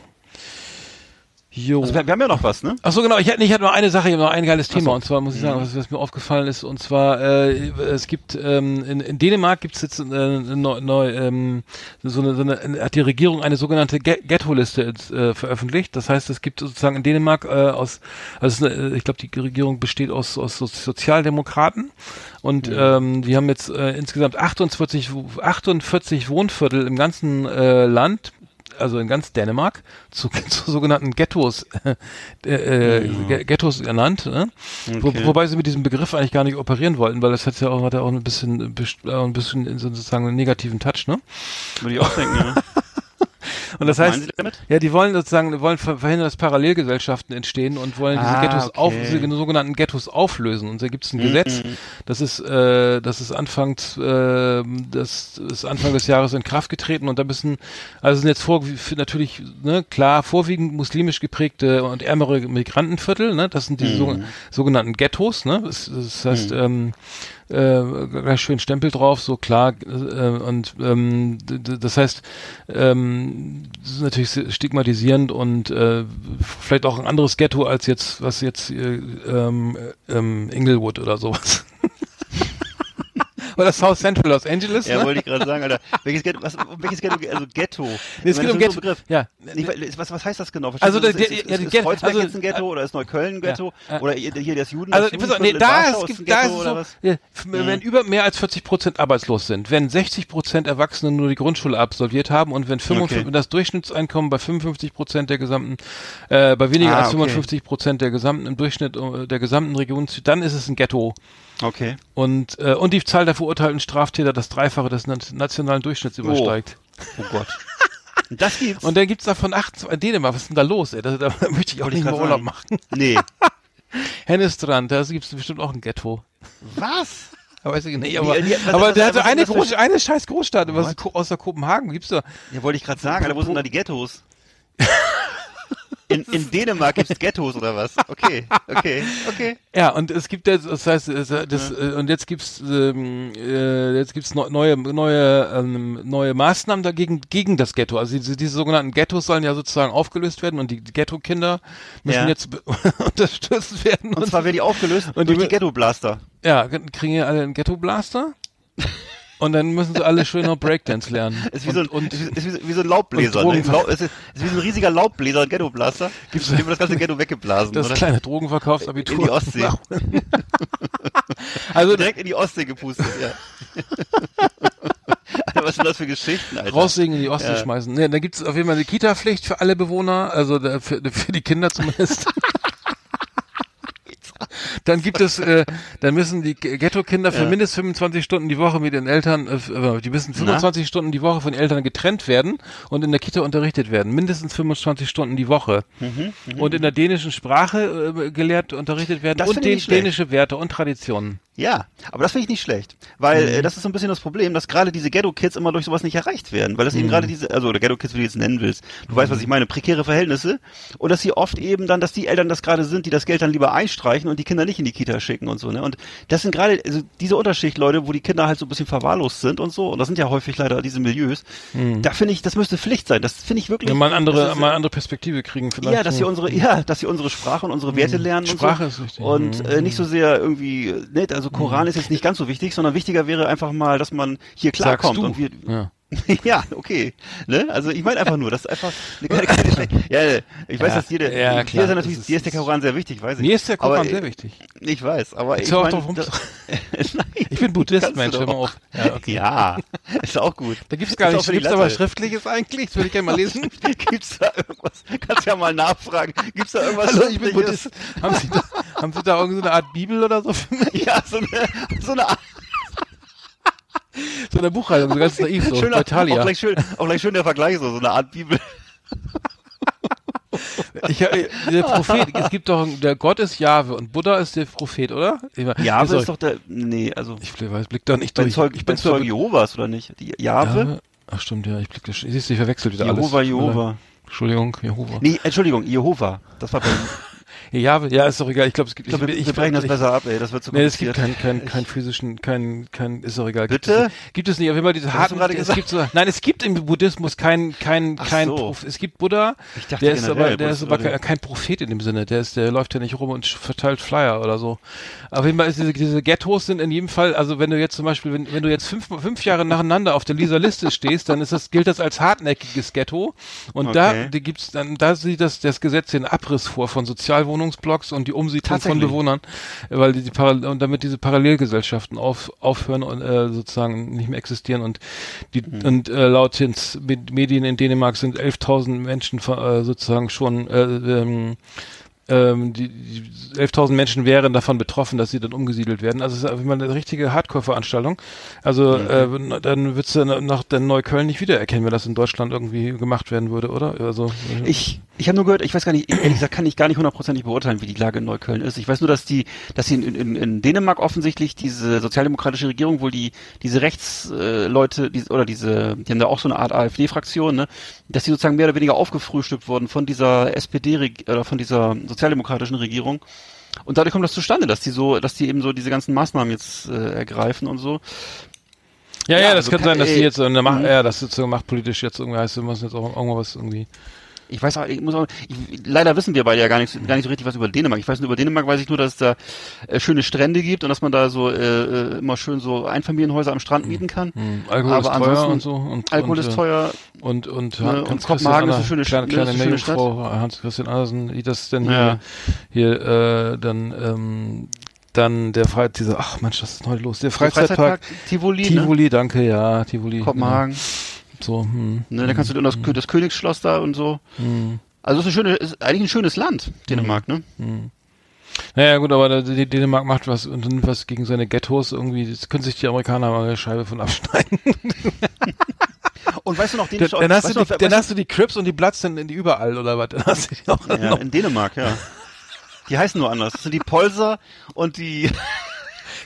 Jo. Also wir, wir haben ja noch was, ne? Ach so, genau. Ich hatte, ich hatte noch eine Sache, ich habe noch ein geiles Thema. Und zwar muss ich sagen, was, was mir aufgefallen ist. Und zwar, äh, es gibt, ähm, in, in Dänemark gibt es jetzt äh, neu, neu, ähm, so, eine, so eine, hat die Regierung eine sogenannte Ge- Ghetto-Liste äh, veröffentlicht. Das heißt, es gibt sozusagen in Dänemark äh, aus, also eine, ich glaube, die Regierung besteht aus, aus so Sozialdemokraten. Und ähm, die haben jetzt äh, insgesamt 48, Wo- 48 Wohnviertel im ganzen äh, Land also in ganz Dänemark, zu, zu sogenannten Ghettos, äh, äh, Ge- Ghettos ernannt, ne? Wo, Okay. wobei sie mit diesem Begriff eigentlich gar nicht operieren wollten, weil das hat ja auch, hat ja auch ein bisschen, best- äh, ein bisschen sozusagen einen negativen Touch, ne? Würde ich auch denken, ja. Und das meinen heißt, ja, die wollen sozusagen, wollen ver- verhindern, dass Parallelgesellschaften entstehen und wollen diese Ah, Ghettos auf, okay. diese sogenannten Ghettos auflösen. Und da gibt es ein Mhm. Gesetz, das ist, äh, das ist Anfang, äh, das ist Anfang des Jahres in Kraft getreten und da müssen, also sind jetzt vor, natürlich, ne, klar, vorwiegend muslimisch geprägte und ärmere Migrantenviertel, ne, das sind diese Mhm. so, sogenannten Ghettos, ne, das, das heißt, ähm, äh, schön Stempel drauf, so klar. Äh, und ähm, das heißt, ähm, das ist natürlich stigmatisierend und äh, vielleicht auch ein anderes Ghetto als jetzt, was jetzt äh, ähm, äh, ähm, Inglewood oder sowas. Oder South Central Los Angeles. Ja, ne? wollte ich gerade sagen, Alter. Welches Ghetto, was, um welches Ghetto, also Ghetto. Nee, es geht um ist Ghetto. so Begriff. Ja, Ich, was, was heißt das genau? Also Verstehst du? der- ist, der- ja, ist, ist Kreuzberg also- jetzt ein Ghetto oder ist Neukölln ein Ghetto? Ja. Oder hier, das Juden, Also, das auf, nee, da, ist, ist ein da ist es so, ja, wenn über mehr als 40 Prozent arbeitslos sind, wenn 60 Prozent Erwachsene nur die Grundschule absolviert haben und wenn 55, Okay. das Durchschnittseinkommen bei 55 Prozent der gesamten, äh, bei weniger Ah, als okay. 55 Prozent der gesamten, im Durchschnitt äh, der gesamten Region, dann ist es ein Ghetto. Okay. Und, äh, und die Zahl der verurteilten Straftäter das Dreifache des na- nationalen Durchschnitts übersteigt. Oh Gott. Und das gibt's? Und dann gibt's da von 28, in Dänemark, was ist denn da los, ey? Da, da möchte ich auch Wollte nicht ich mehr Urlaub machen. nee. Hennestrand, da gibt's bestimmt auch ein Ghetto. Was? Ja, Weiß ich nicht, aber, die- was- aber der hatte eine, was- groß, eine scheiß Großstadt, was außer Kopenhagen gibt's da. Ja, wollte ich gerade sagen, Alter, wo sind da die Ghettos? In, in Dänemark gibt's Ghettos oder was? Okay, okay, okay. Ja, und es gibt jetzt, das heißt, es, das, äh, und jetzt gibt's, ähm, äh, jetzt gibt's neu- neue, neue, ähm, neue Maßnahmen dagegen, gegen das Ghetto. Also diese, diese sogenannten Ghettos sollen ja sozusagen aufgelöst werden und die Ghetto-Kinder müssen Ja. jetzt unterstützt werden. Und zwar werden die aufgelöst Und durch die- die Ghetto-Blaster. ja, kriegen ja alle einen Ghetto-Blaster. Und dann müssen sie alle schön noch Breakdance lernen. Ist wie, so ein, und, ist, wie, so- ein Laubbläser. Ne? Ist, ist wie so ein riesiger Laubbläser, ein Ghetto-Blaster. Gibt's- Dem das ganze Ghetto weggeblasen, das oder? kleine Drogenverkaufsabitur. In die Ostsee. also Direkt in die Ostsee gepustet, ja. Alter, was sind das für Geschichten, Alter? raussägen in die Ostsee Ja. schmeißen. Nee, da gibt's auf jeden Fall eine Kita-Pflicht für alle Bewohner, also für, für die Kinder zumindest. Dann gibt es, äh, dann müssen die Ghetto-Kinder für Ja. mindestens 25 Stunden die Woche mit den Eltern, äh, äh, die müssen 25 Stunden die Woche von den Eltern getrennt werden und in der Kita unterrichtet werden. Mindestens 25 Stunden die Woche. Mhm, und in der dänischen Sprache äh, gelehrt, unterrichtet werden Das und schlecht. dänische Werte und Traditionen. Ja, aber das finde ich nicht schlecht, weil Mhm. äh, das ist so ein bisschen das Problem, dass gerade diese Ghetto-Kids immer durch sowas nicht erreicht werden, weil das Mhm. eben gerade diese, also oder Ghetto-Kids, wie du jetzt nennen willst, du weißt, was ich meine, prekäre Verhältnisse und dass sie oft eben dann, dass die Eltern das gerade sind, die das Geld dann lieber einstreichen und die Kinder nicht in die Kita schicken und so, ne? Und das sind gerade also diese Unterschicht, Leute, wo die Kinder halt so ein bisschen verwahrlost sind und so, und das sind ja häufig leider diese Milieus. Da finde ich, das müsste Pflicht sein. Das finde ich wirklich. Ja, Mhm. mal andere, ist- mal andere Perspektive kriegen vielleicht. ja, dass sie unsere, ja, dass sie unsere Sprache und unsere Werte lernen Sprache und ist so. wichtig. Und Mhm. äh, nicht so sehr irgendwie, ne, also Koran ist jetzt nicht ganz so wichtig, sondern wichtiger wäre einfach mal, dass man hier klarkommt und wir, Ja. ja, okay, ne, also ich meine einfach nur, das ist einfach, eine keine, ja, ich weiß, Ja, dass dir der, ja, dir klar, ist natürlich, das ist- dir ist der Koran sehr wichtig, weiß ich. Mir ist der Koran Aber, sehr wichtig. Ich weiß, aber ich mein, drauf da- Nein, Ich bin Buddhist, Mensch, hör mal doch. auf. Ja, okay. Ja, ist auch gut. Da gibt's Ist gar auch nicht, gibt's aber Latte. Schriftliches eigentlich? Das würde ich gerne mal lesen. Gibt's da irgendwas? Kannst ja mal nachfragen. Gibt's da irgendwas? Hallo, ich bin? Buddhist. Haben Sie da, haben Sie da irgendeine Art Bibel oder so für mich? Ja, so eine, so eine Art So eine Buchhaltung, so ganz naiv, so schöner, bei auch Thalia. gleich schön, auch gleich schön der Vergleich, so, so eine Art Bibel. Ich, äh, der Prophet, es gibt doch, der Gott ist Jahwe und Buddha ist der Prophet, oder? Jahwe sorry, ist doch der, nee, also, Ich weiß, blick da nicht durch. Zeug, ich bin zwar Zeugen Jehovas, oder nicht? Die Jahwe? Ach stimmt, ja, ich blick da, siehst du, ich verwechsel wieder Jehova, alles. Jehova. Entschuldigung, Jehova. Nee, Entschuldigung, Jehova. Das war bei, Ja, ja, ist doch egal. Ich glaube, es gibt. Ich glaube, wir, wir brechen das ich, besser ab, ey. Das wird zu Nee, es gibt kompliziert. keinen kein, kein physischen, kein, kein, ist doch egal. Gibt Bitte? es, gibt es nicht. Auf jeden Fall diese harten, gerade es gesagt? gibt so, nein, es gibt im Buddhismus kein, kein, Ach kein, so. Es gibt Buddha, Ich dachte der ist generell, aber, der ist aber kein, kein Prophet in dem Sinne. Der ist, der läuft ja nicht rum und verteilt Flyer oder so. Auf jeden Fall ist diese, diese Ghettos sind in jedem Fall, also wenn du jetzt zum Beispiel, wenn, wenn du jetzt fünf, fünf Jahre nacheinander auf der dieser Liste stehst, dann ist das, gilt das als hartnäckiges Ghetto. Und da, Okay. die gibt's dann, da sieht das, das Gesetz den Abriss vor von Sozialwohnungsblocks und die Umsiedlung von? Bewohnern, weil die, die Paral und damit diese Parallelgesellschaften auf, aufhören und äh, sozusagen nicht mehr existieren und die Mhm. und äh, laut den Medien in Dänemark sind 11.000 Menschen äh, sozusagen schon äh, ähm, ähm, die, die 11.000 Menschen wären davon betroffen, dass sie dann umgesiedelt werden. Also es ist Fall eine richtige Hardcore-Veranstaltung. Also Mhm. äh, dann wird's dann nach Neukölln nicht wiedererkennen, wenn das in Deutschland irgendwie gemacht werden würde, oder? Also Ich, ich habe nur gehört, ich weiß gar nicht, ehrlich gesagt kann ich gar nicht hundertprozentig beurteilen, wie die Lage in Neukölln ist. Ich weiß nur, dass die, dass sie in, in, in Dänemark offensichtlich diese sozialdemokratische Regierung wohl die, diese Rechtsleute, äh, die, oder diese, die haben da auch so eine Art AfD-Fraktion, ne, dass die sozusagen mehr oder weniger aufgefrühstückt wurden von dieser SPD oder von dieser sozialdemokratischen Regierung. Und dadurch kommt das zustande, dass die so, dass die eben so diese ganzen Maßnahmen jetzt äh, ergreifen und so. ja, ja, ja, das also kann sein, dass ey, sie jetzt eine Macht, mhm. ja, das sozusagen machtpolitisch jetzt irgendwie heißt, wir müssen jetzt auch irgendwas irgendwie. Ich weiß auch, ich muss auch, ich, leider wissen wir beide ja gar nicht, gar nicht so richtig was über Dänemark. Ich weiß nur, über Dänemark weiß ich nur, dass es da äh, schöne Strände gibt und dass man da so äh, äh, immer schön so Einfamilienhäuser am Strand mieten kann. Hm, Alkohol Aber ist teuer und so. Und, Alkohol und, ist äh, teuer. Und, und, Ne, und Christian Kopenhagen ist eine schöne- kleine, kleine eine schöne Meerjungfrau, Hans Christian Andersen, wie das denn hier, Ja. hier, äh, dann, ähm, dann der Frei, dieser, ach Mensch, was ist denn heute los? Der Freizeitpark, Tivoli, Tivoli, danke, ja, Tivoli. ne? Kopenhagen. Genau. So, hm, Ne, da kannst du dann das, das Königsschloss da und so. hm, Also es ist, schöne, ist eigentlich ein schönes Land, Dänemark, ne? hm. Naja, gut, aber Dänemark macht was und nimmt was gegen seine Ghettos irgendwie. Das können sich die Amerikaner mal eine Scheibe von abschneiden. Und weißt du noch, Dann, dänische, dann, hast, weißt du die, noch, dann hast du die Crips und die Bloods dann in die überall oder was? Dann hast du die auch ja, in Dänemark, ja. Die heißen nur anders. Das sind die Polser und die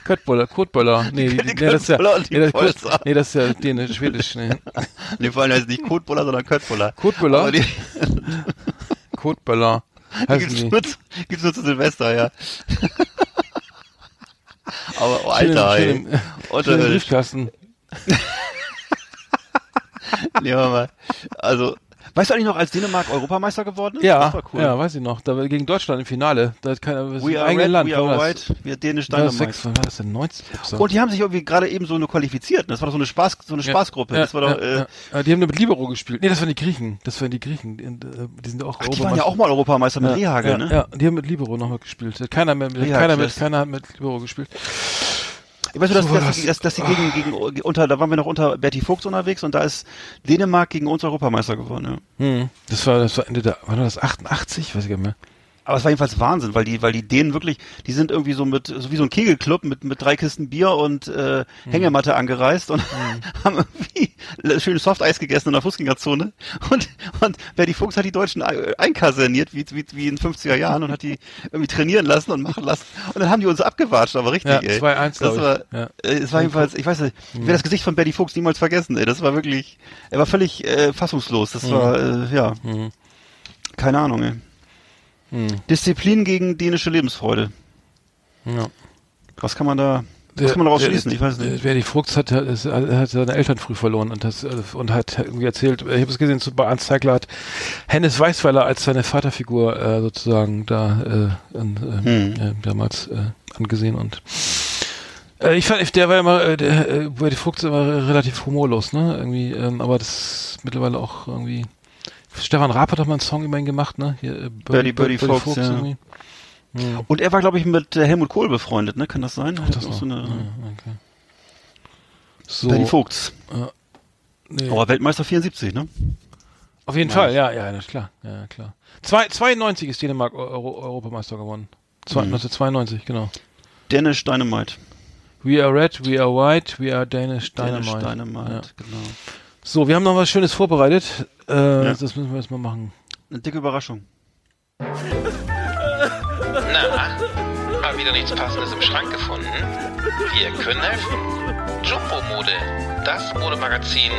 Köttböller, Kotböller. Nee, die, nee, das ist ja, Köttböller nee, das, Polster. nee, das ist ja dänisch, schwedisch. Nee. Nee, vor allem heißt nicht Kotbuller, sondern Köttbuller. Kotböller? Kotböller. gibt's, nur, zu- gibt's nur zu Silvester, ja. Aber oh, Alter, schön ey. schön im. Briefkasten. Nee, warte mal. Also, weißt du eigentlich noch, als Dänemark Europameister geworden ist? Ja, das war cool. ja, weiß ich noch. Da war gegen Deutschland im Finale. Da hat keiner, das We ein are red, Land. we are white, wir Dänisch Dynamite. sechs, war das denn? 90? Upsa. Und die haben sich irgendwie gerade eben so nur qualifiziert. ne? Das war doch so eine Spaß, so eine Spaßgruppe. Ja, das war doch, ja, äh, ja. Ja, Die haben nur mit Libero gespielt. Nee, das waren die Griechen. Das waren die Griechen. Die, äh, sind auch ach, die waren ja auch mal Europameister mit Rehagel, ja, ne? Ja, die haben mit Libero noch mal gespielt. Keiner, mehr, Rehagel, keiner, mit, keiner hat mit Libero gespielt. Ich weiß nur, dass, So dass, das. die, dass, dass die gegen, gegen, unter, da waren wir noch unter Bertie Fuchs unterwegs und da ist Dänemark gegen uns Europameister geworden, ja. Hm. Das war, das war Ende der, war das 88? Weiß ich gar nicht mehr. Aber es war jedenfalls Wahnsinn, weil die, weil die Dänen wirklich, die sind irgendwie so mit, so wie so ein Kegelclub mit, mit drei Kisten Bier und äh, Hängematte angereist und haben irgendwie schön Softeis gegessen in der Fußgängerzone. Und, und Bertie Fuchs hat die Deutschen ein- einkaserniert, wie, wie, wie in 50er Jahren und hat die irgendwie trainieren lassen und machen lassen. Und dann haben die uns abgewatscht, aber richtig, Ja, ey. 2-1, Das glaub ich. war, Ja. äh, es war jedenfalls, ich weiß nicht, ich werde das Gesicht von Bertie Fuchs niemals vergessen, ey. Das war wirklich, er war völlig äh, fassungslos. Das war, äh, ja, Mhm. keine Ahnung, ey. Hm. Disziplin gegen dänische Lebensfreude. Ja. Was kann man da, was kann man daraus schließen? Ich weiß nicht. Wer die Fuchs hat, hat, ist- hat seine Eltern früh verloren und, das, und hat irgendwie erzählt, ich habe es gesehen, zu- bei Ernst Zeigler hat Hennes Weißweiler als seine Vaterfigur äh, sozusagen da äh, in, äh, Hm. äh, damals äh, angesehen und äh, ich fand, der war immer, äh, der, äh, die Fuchs immer relativ humorlos, ne? Irgendwie, ähm, aber das ist mittlerweile auch irgendwie. Stefan Raab hat doch mal einen Song über ihn gemacht, ne? Hier, äh, Birdie, Birdie Fuchs, ja. irgendwie. Hm. Und er war, glaube ich, mit äh, Helmut Kohl befreundet, ne? Kann das sein? Hat Das auch so eine, Ja, okay. So, Bertie Vogts. nee. Aber Weltmeister 74, ne? Auf jeden Fall, ja, ja, das ist klar. Ja, ja, klar. Zwei, 92 ist Dänemark Euro, Europameister geworden. Zwei, Mhm. 1992, genau. Danish Dynamite. We are red, we are white, we are Danish Dynamite. Danish Dynamite, Ja. genau. So, wir haben noch was Schönes vorbereitet. Äh, Ja. Das müssen wir jetzt mal machen. Eine dicke Überraschung. Na, mal wieder nichts Passendes im Schrank gefunden? Wir können helfen. Jumbo-Mode, das Modemagazin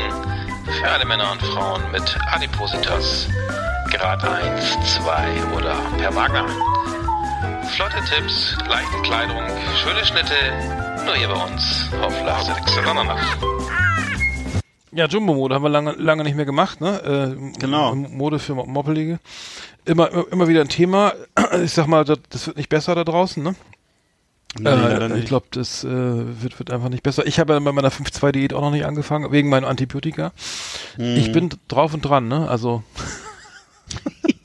für alle Männer und Frauen mit Adipositas. Grad 1, 2 oder per Wagner. Flotte Tipps, leichte Kleidung, schöne Schnitte. Nur hier bei uns auf Exit Andernach. Ja, Jumbo-Mode haben wir lange, lange nicht mehr gemacht, ne? Äh, Genau. Mode für Mo- Moppelige. Immer, immer, wieder ein Thema. Ich sag mal, das, das wird nicht besser da draußen, ne? Nee, äh, ich glaube, das äh, wird, wird einfach nicht besser. Ich habe ja bei meiner 5-2-Diät auch noch nicht angefangen, wegen meinem Antibiotika. Hm. Ich bin drauf und dran, ne? Also.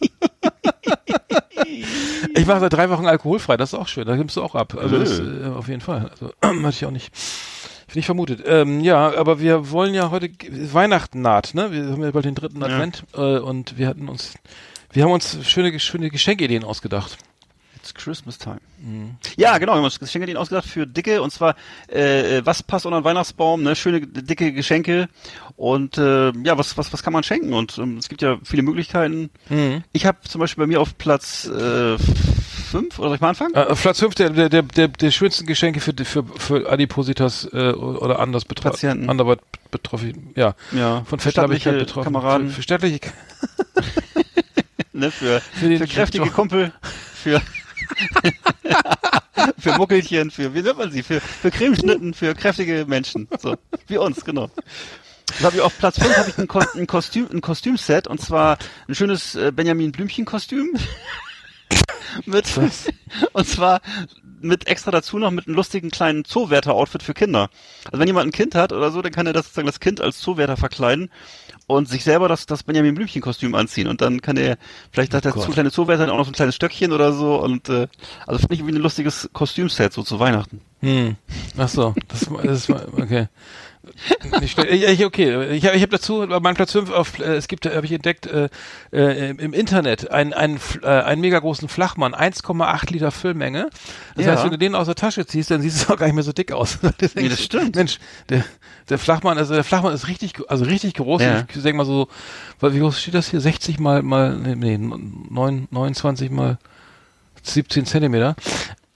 ich mache seit drei Wochen alkoholfrei, das ist auch schön, da nimmst du auch ab. Also das, äh, auf jeden Fall. Also hatte ich auch nicht. Nicht vermutet. Ähm, ja, aber wir wollen ja heute Weihnachten naht, ne? Wir haben ja bald den dritten Advent äh, und wir hatten uns, wir haben uns schöne, schöne Geschenkideen ausgedacht. It's Christmas time. Mhm. Ja, genau, wir haben uns Geschenke ausgedacht für dicke und zwar äh, was passt unter den Weihnachtsbaum, ne? Schöne dicke Geschenke und äh, ja, was was was kann man schenken und ähm, es gibt ja viele Möglichkeiten. Mhm. Ich habe zum Beispiel bei mir auf Platz äh, fünf oder soll ich mal anfangen? Äh, Platz 5 der, der, der, der, der schönsten Geschenke für, für, für Adipositas äh, oder anders betroffen. Patienten. Anderweit betroffen, ja. Ja, Von Fettleibigkeit stattliche betroffen. Kameraden. Für, für stattliche ne, für, für, den kräftige Job. Kumpel, für für Muckelchen, für wie nennt man sie, für für Cremeschnitten, für kräftige Menschen, so wie uns, genau. Dann habe ich auf Platz 5 habe ich ein, Ko ein Kostüm ein Kostümset und zwar ein schönes äh, Benjamin Blümchen Kostüm mit und zwar mit extra dazu noch mit einem lustigen kleinen Zoowärter Outfit für Kinder. Also wenn jemand ein Kind hat oder so, dann kann er das sozusagen das Kind als Zoowärter verkleiden und sich selber das, das Benjamin Blümchen Kostüm anziehen und dann kann er, vielleicht hat der zu kleine Zoowärter dann auch noch so ein kleines Stöckchen oder so und äh, also finde ich irgendwie ein lustiges Kostümset so zu Weihnachten. Hm. Ach so, das, das war okay. Nicht. Ich, okay, ich habe ich hab dazu bei meinem Platz 5 auf äh, es gibt habe ich entdeckt äh, äh, im, Internet einen einen äh, einen mega großen Flachmann 1,8 Liter Füllmenge. Das Ja. heißt, wenn du den aus der Tasche ziehst, dann siehst du auch gar nicht mehr so dick aus. Denkst, Nee, das stimmt. Mensch, der der Flachmann also der Flachmann ist richtig also richtig groß. Ja. Ich sag mal so, wie groß steht das hier 60 mal mal nee, nee 9, 29 mal 17 Zentimeter.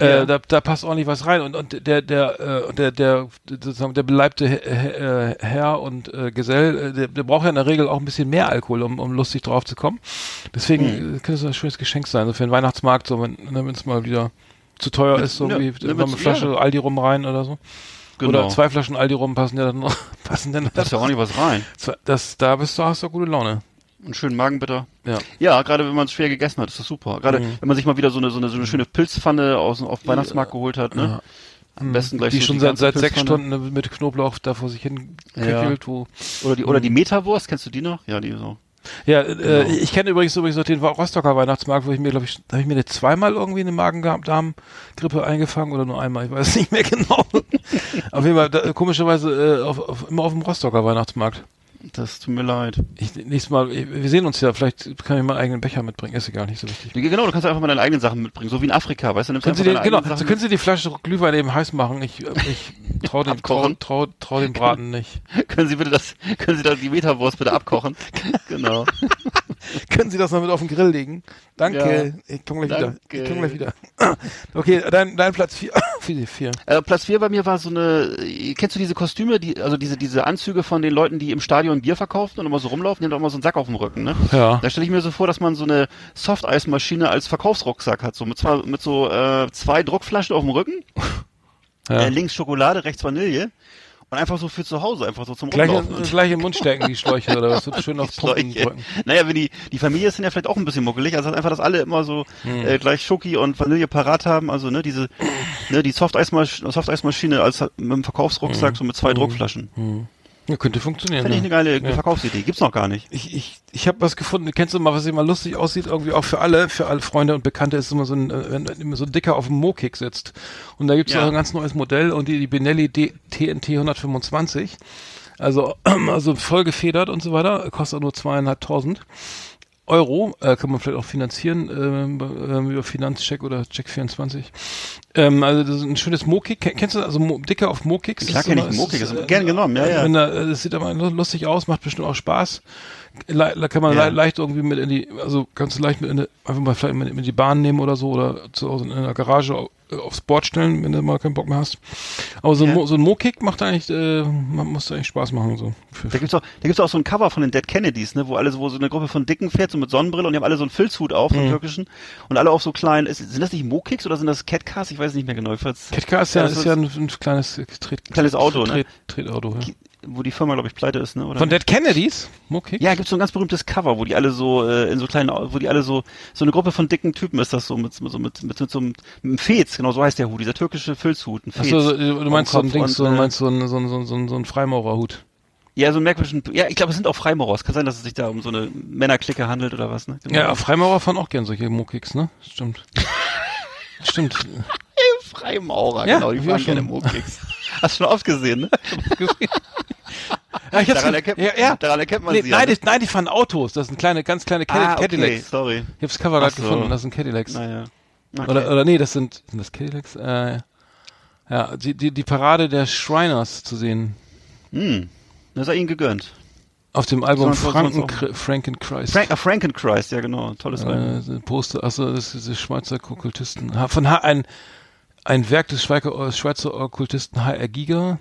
Ja. Äh, da, da passt ordentlich was rein und, und der der äh, der der sozusagen der beleibte He- He- äh, Herr und äh, Gesell, äh, der, der braucht ja in der Regel auch ein bisschen mehr Alkohol, um, um lustig drauf zu kommen. Deswegen Hm. äh, könnte es ein schönes Geschenk sein, so für den Weihnachtsmarkt, so wenn es mal wieder zu teuer Mit- ist, so ja, irgendwie ne, eine Flasche ja. Aldi rum rein oder so. Genau. Oder zwei Flaschen Aldi rum passen ja dann noch, passen dann Da ist ja auch nicht was rein. das da bist du hast du gute Laune. Einen schönen Magenbitter. Ja. Ja, gerade wenn man es schwer gegessen hat, ist das super. Gerade Mhm. wenn man sich mal wieder so eine, so eine, so eine schöne Pilzpfanne aus auf dem Weihnachtsmarkt geholt hat, ne? Ja. Am besten gleich die so schon die seit, seit sechs. Stunden mit Knoblauch da vor sich hin Ja. köchelt, wo Oder die, oder die Metawurst, kennst du die noch? Ja, die so. Ja, äh, Genau. ich kenne übrigens übrigens noch den Rostocker Weihnachtsmarkt, wo ich mir, glaube ich, da habe ich mir zweimal irgendwie eine Magen-Darm-Grippe eingefangen oder nur einmal, ich weiß nicht mehr genau. auf jeden Fall, da, komischerweise äh, auf, auf, immer auf dem Rostocker Weihnachtsmarkt. Das tut mir leid. Ich, nächstes Mal, wir sehen uns ja, vielleicht kann ich meinen eigenen Becher mitbringen, ist egal, nicht so wichtig. Genau, du kannst einfach mal deine eigenen Sachen mitbringen, so wie in Afrika, weißt du? Nimmst Können Sie, deine genau, so Sachen können Sie die Flasche Glühwein eben heiß machen. Ich, ich trau dem, trau, trau, trau dem Braten nicht. Können Sie bitte das, können Sie da die Metawurst bitte abkochen? genau. Können Sie das noch mit auf den Grill legen? Danke. Ja. Ich komme gleich Danke. wieder. Ich komme gleich wieder. okay, dein, dein Platz vier. vier, vier. Äh, Platz 4 bei mir war so eine, kennst du diese Kostüme, die, also diese, diese Anzüge von den Leuten, die im Stadion Bier verkaufen und immer so rumlaufen, die haben doch immer so einen Sack auf dem Rücken, ne? Ja. Da stelle ich mir so vor, dass man so eine Softeismaschine als Verkaufsrucksack hat, so mit, zwei, mit so äh, zwei Druckflaschen auf dem Rücken, ja. äh, links Schokolade, rechts Vanille und einfach so für zu Hause, einfach so zum Gleich, Rumlaufen. in, gleich im Mund stecken, die Schläuche, oder was? Wird schön auf Pumpen drücken. Naja, wenn die, die Familie ist dann ja vielleicht auch ein bisschen muckelig, also einfach, dass alle immer so Hm. äh, gleich Schoki und Vanille parat haben, also ne, diese, ne, die Softeismaschine Softeismaschine als mit einem Verkaufsrucksack, so mit zwei Druckflaschen. Ja, könnte funktionieren. Finde ich eine geile Ja. Verkaufsidee. Gibt's noch gar nicht. Ich, ich, ich habe was gefunden. Kennst du mal, was immer lustig aussieht? Irgendwie auch für alle, für alle Freunde und Bekannte ist immer so ein, äh, wenn wenn immer so ein Dicker auf dem Mo-Kick sitzt. Und da gibt's Ja. auch ein ganz neues Modell und die, die Benelli D TNT 125. Also, also voll gefedert und so weiter. Kostet nur zweieinhalbtausend Euro. Äh, kann man vielleicht auch finanzieren ähm, ähm, über Finanzcheck oder Check24. Ähm, also das ist ein schönes Mo-Kick. Ken- Kennst du also Mo Dicker auf Mo-Kicks? Klar Das ist kenn ich immer- einen Mo-Kick. ist, Das ist äh, gern genommen, ja, ja. Wenn da, äh, das sieht aber lu- lustig aus, macht bestimmt auch Spaß. Le da kann man Ja. le leicht irgendwie mit in die, also ganz leicht mit in die, einfach mal vielleicht mit, in die Bahn nehmen oder so oder zu Hause in der Garage äh, aufs Board stellen, wenn du mal keinen Bock mehr hast. Aber so, ein Ja. Mo, so ein Mo-Kick macht eigentlich, äh, muss eigentlich Spaß machen, so. Da gibt's auch, da gibt's auch so ein Cover von den Dead Kennedys, ne, wo alle so, wo so eine Gruppe von Dicken fährt, so mit Sonnenbrille und die haben alle so einen Filzhut auf, so Mhm. einen türkischen, und alle auf so kleinen, ist, sind das nicht Mo-Kicks oder sind das Catcars? Ich weiß es nicht mehr genau. Ketka ist ja, ist ja ein, ein kleines Tret, Kleines Auto, ne? Tret, Tretauto, ja. Wo die Firma, glaube ich, pleite ist, ne, oder? Von Dead Kennedys? Mo-Kick? ja, gibt's so ein ganz berühmtes Cover, wo die alle so äh, in so kleinen, wo die alle so so eine Gruppe von dicken Typen ist das so mit so mit mit, mit, so einem mit einem Fez, genau so heißt der Hut, dieser türkische Filzhut, ein Fez. Achso, so, du meinst so ein Ding, so, äh, meinst so ein, so ein, so ein, so ein, so ein Freimaurerhut. Ja, so einen merkwürdigen, ja, ich glaube, es sind auch Freimaurer. Es kann sein, dass es sich da um so eine Männerklicke handelt oder was, ne? Genau. Ja, Freimaurer fahren auch gern solche Mo-Kicks, ne? Stimmt. Stimmt. Freimaurer, Ja, genau, die wir fahren schon. gerne Mo-Kicks. Hast du schon oft gesehen, ne? Ja, Daran erkennt, ja, ja. daran erkennt man Nee, sie nein, ja. die, nein, die fahren Autos. Das sind kleine, ganz kleine ah, okay, Cadillacs. sorry. Ich hab's Cover gerade so. gefunden, das sind Cadillacs. Naja. Okay. Oder, oder nee, das sind, sind das Cadillacs? Äh, ja, die, die, die Parade der Shriners zu sehen. Hm, das sei ihnen gegönnt. Auf dem Album Franken. Frankenchrist. Frank, ah, Frankenchrist, ja genau, tolles Album. äh, so Poster, achso, das ist diese Schweizer Okkultisten. Ha- Von H, ein, ein Werk des Schweizer, Schweizer Okkultisten HR Giga.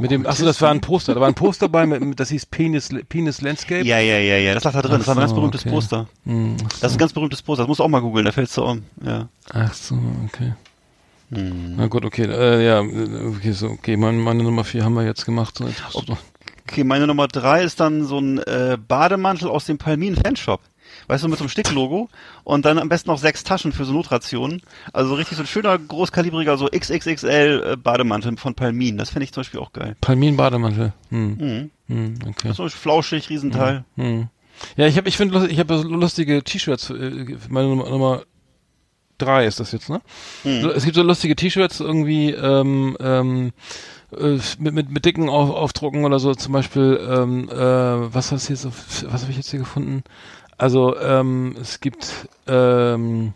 Mit dem, achso, das war ein Poster. Da war ein Poster bei, mit, mit, das hieß Penis, Penis Landscape. Ja, ja, ja, ja, das lag da drin. Das war ein ganz so, berühmtes okay. Poster. Hm, Das ist ein ganz berühmtes Poster. Das musst du auch mal googeln, da fällt's so um. Ja. Ach so, okay. Hm. Na gut, okay, äh, ja, okay, so, okay, meine, meine Nummer vier haben wir jetzt gemacht. So, jetzt du Okay, meine Nummer drei ist dann so ein äh, Bademantel aus dem Palmin Fanshop. Weißt du, mit so einem Sticklogo und dann am besten noch sechs Taschen für so Notrationen. Also richtig so ein schöner, großkalibriger, so XXXL äh, Bademantel von Palmin. Das fände ich zum Beispiel auch geil. Palmin-Bademantel. Hm, Mhm. hm, okay. So flauschig, Riesenteil. Hm. Ja, ich habe, ich finde, ich habe so lustige T-Shirts. äh, Meine Nummer, Nummer drei ist das jetzt, ne? Hm. Es gibt so lustige T-Shirts irgendwie ähm, ähm, äh, mit, mit, mit dicken Auf, Aufdrucken oder so. Zum Beispiel, ähm, äh, was hast hier so, was habe ich jetzt hier gefunden? Also ähm, es gibt ähm,